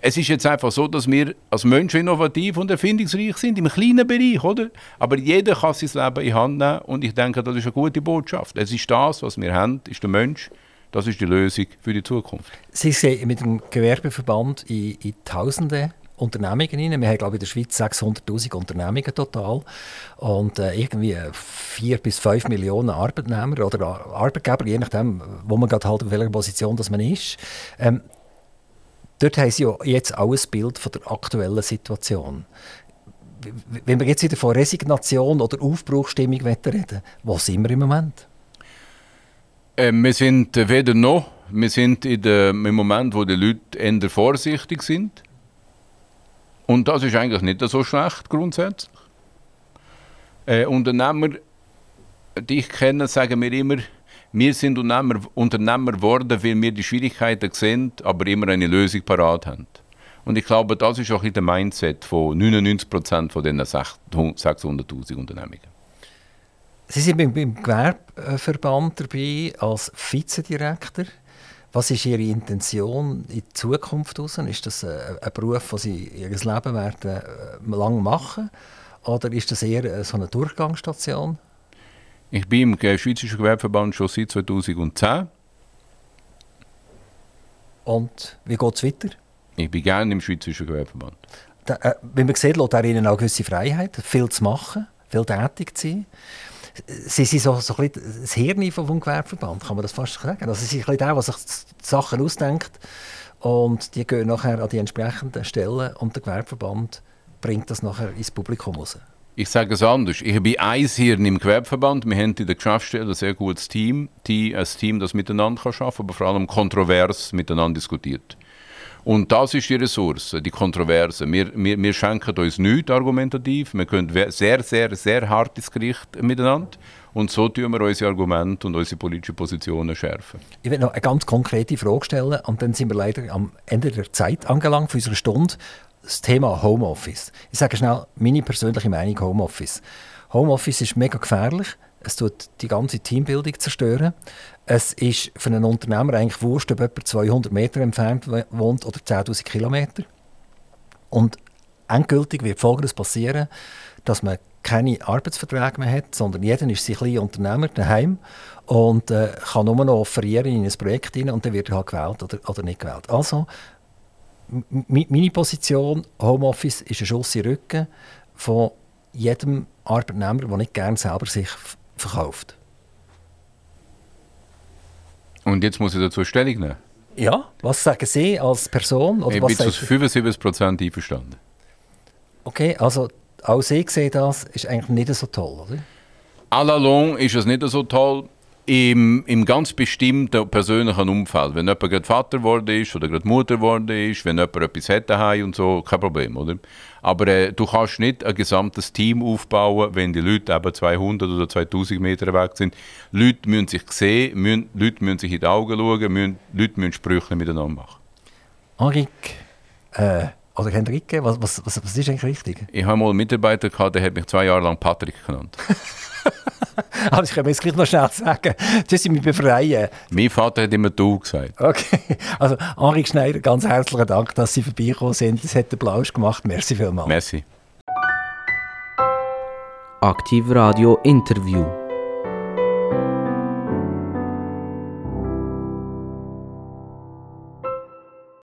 es ist jetzt einfach so, dass wir als Menschen innovativ und erfindungsreich sind, im kleinen Bereich, oder? Aber jeder kann sein Leben in Hand nehmen und ich denke, das ist eine gute Botschaft. Es ist das, was wir haben, ist der Mensch. Das ist die Lösung für die Zukunft.
Sie sehen mit dem Gewerbeverband in, in Tausende Unternehmungen rein. Wir haben, glaube ich, in der Schweiz 600'000 Unternehmungen total und äh, irgendwie 4 bis 5 Millionen Arbeitnehmer oder Arbeitgeber, je nachdem, wo man gerade halt in welcher Position das man ist. Ähm, dort haben sie ja jetzt auch ein Bild von der aktuellen Situation. Wenn wir jetzt wieder von Resignation oder Aufbruchstimmung reden wo sind wir im Moment?
Äh, wir sind weder noch. Wir sind in der, im Moment, wo die Leute eher vorsichtig sind. Und das ist eigentlich nicht so schlecht grundsätzlich. Äh, Unternehmer, die ich kenne, sagen mir immer, wir sind Unternehmer, Unternehmer geworden, weil wir die Schwierigkeiten sehen, aber immer eine Lösung parat haben. Und ich glaube, das ist auch der Mindset von 99 Prozent von diesen 600.000 Unternehmungen.
Sie sind beim Gewerbeverband dabei als Vizedirektor. Was ist Ihre Intention in die Zukunft raus? Ist das ein, Beruf, den Sie Ihr Leben werden äh, lang machen Oder ist das eher so eine Durchgangsstation?
Ich bin im Schweizerischen Gewerbeverband schon seit 2010.
Und wie geht es weiter?
Ich bin gerne im Schweizerischen Gewerbeverband.
Da, äh, wie man sieht, lässt er Ihnen auch gewisse Freiheit, viel zu machen, viel tätig zu sein. Sie sind so, so ein bisschen das Hirn vom Gewerbeverband, kann man das fast sagen. Also sie sind ein der, der sich Sachen ausdenkt und die gehen nachher an die entsprechenden Stellen und der Gewerbeverband bringt das nachher ins Publikum raus.
Ich sage es anders. Ich bin eins hier im Gewerbeverband. Wir haben in der Geschäftsstelle ein sehr gutes Team, die, ein Team, das miteinander arbeiten kann, aber vor allem kontrovers miteinander diskutiert. Und das ist die Ressource, die Kontroverse. Wir, wir, wir schenken uns nichts argumentativ. Wir können sehr, sehr, sehr hart ins Gericht miteinander. Und so tun wir unsere Argumente und unsere politischen Positionen schärfen.
Ich will noch eine ganz konkrete Frage stellen und dann sind wir leider am Ende der Zeit angelangt für unsere Stunde. Das Thema Homeoffice. Ich sage schnell meine persönliche Meinung Homeoffice. Homeoffice ist mega gefährlich. Es tut die ganze Teambildung zerstören. Es ist für einen Unternehmer eigentlich wurscht, ob jemand 200 Meter entfernt wohnt oder 10.000 Kilometer. Und endgültig wird Folgendes passieren, dass man keine Arbeitsverträge mehr hat, sondern jeder ist sein kleiner Unternehmer daheim und äh, kann nur noch offerieren in ein Projekt hinein und dann wird er halt gewählt oder, oder nicht gewählt. Also, meine Position, Homeoffice, ist ein Schuss in den Rücken von jedem Arbeitnehmer, der nicht gerne selber sich verkauft.
Und jetzt muss ich dazu Stellung nehmen.
Ja, was sagen Sie als Person?
Oder ich was bin zu 75 Prozent einverstanden.
Okay, also auch Sie sehen das, ist eigentlich nicht so toll, oder?
À la longue ist es nicht so toll im, im ganz bestimmten persönlichen Umfeld. Wenn jemand gerade Vater geworden ist oder gerade Mutter geworden ist, wenn jemand etwas hat daheim und so, kein Problem, oder? Aber äh, du kannst nicht ein gesamtes Team aufbauen, wenn die Leute eben 200 oder 2000 Meter weg sind. Leute müssen sich sehen, müssen, Leute müssen sich in die Augen schauen, müssen, Leute müssen Sprüche miteinander machen.
Henrik, äh, oder Henrike, was, was, was, was ist eigentlich richtig?
Ich habe mal einen Mitarbeiter gehabt, der hat mich zwei Jahre lang Patrick genannt.
Aber ich kann mir jetzt gleich noch schnell sagen, das sind mich befreien.
Mein Vater hat immer du gesagt.
Okay, also Henri Schneider, ganz herzlichen Dank, dass Sie vorbeigekommen sind. Das hat den Blausch gemacht. Merci vielmals.
Merci.
Aktiv Radio Interview.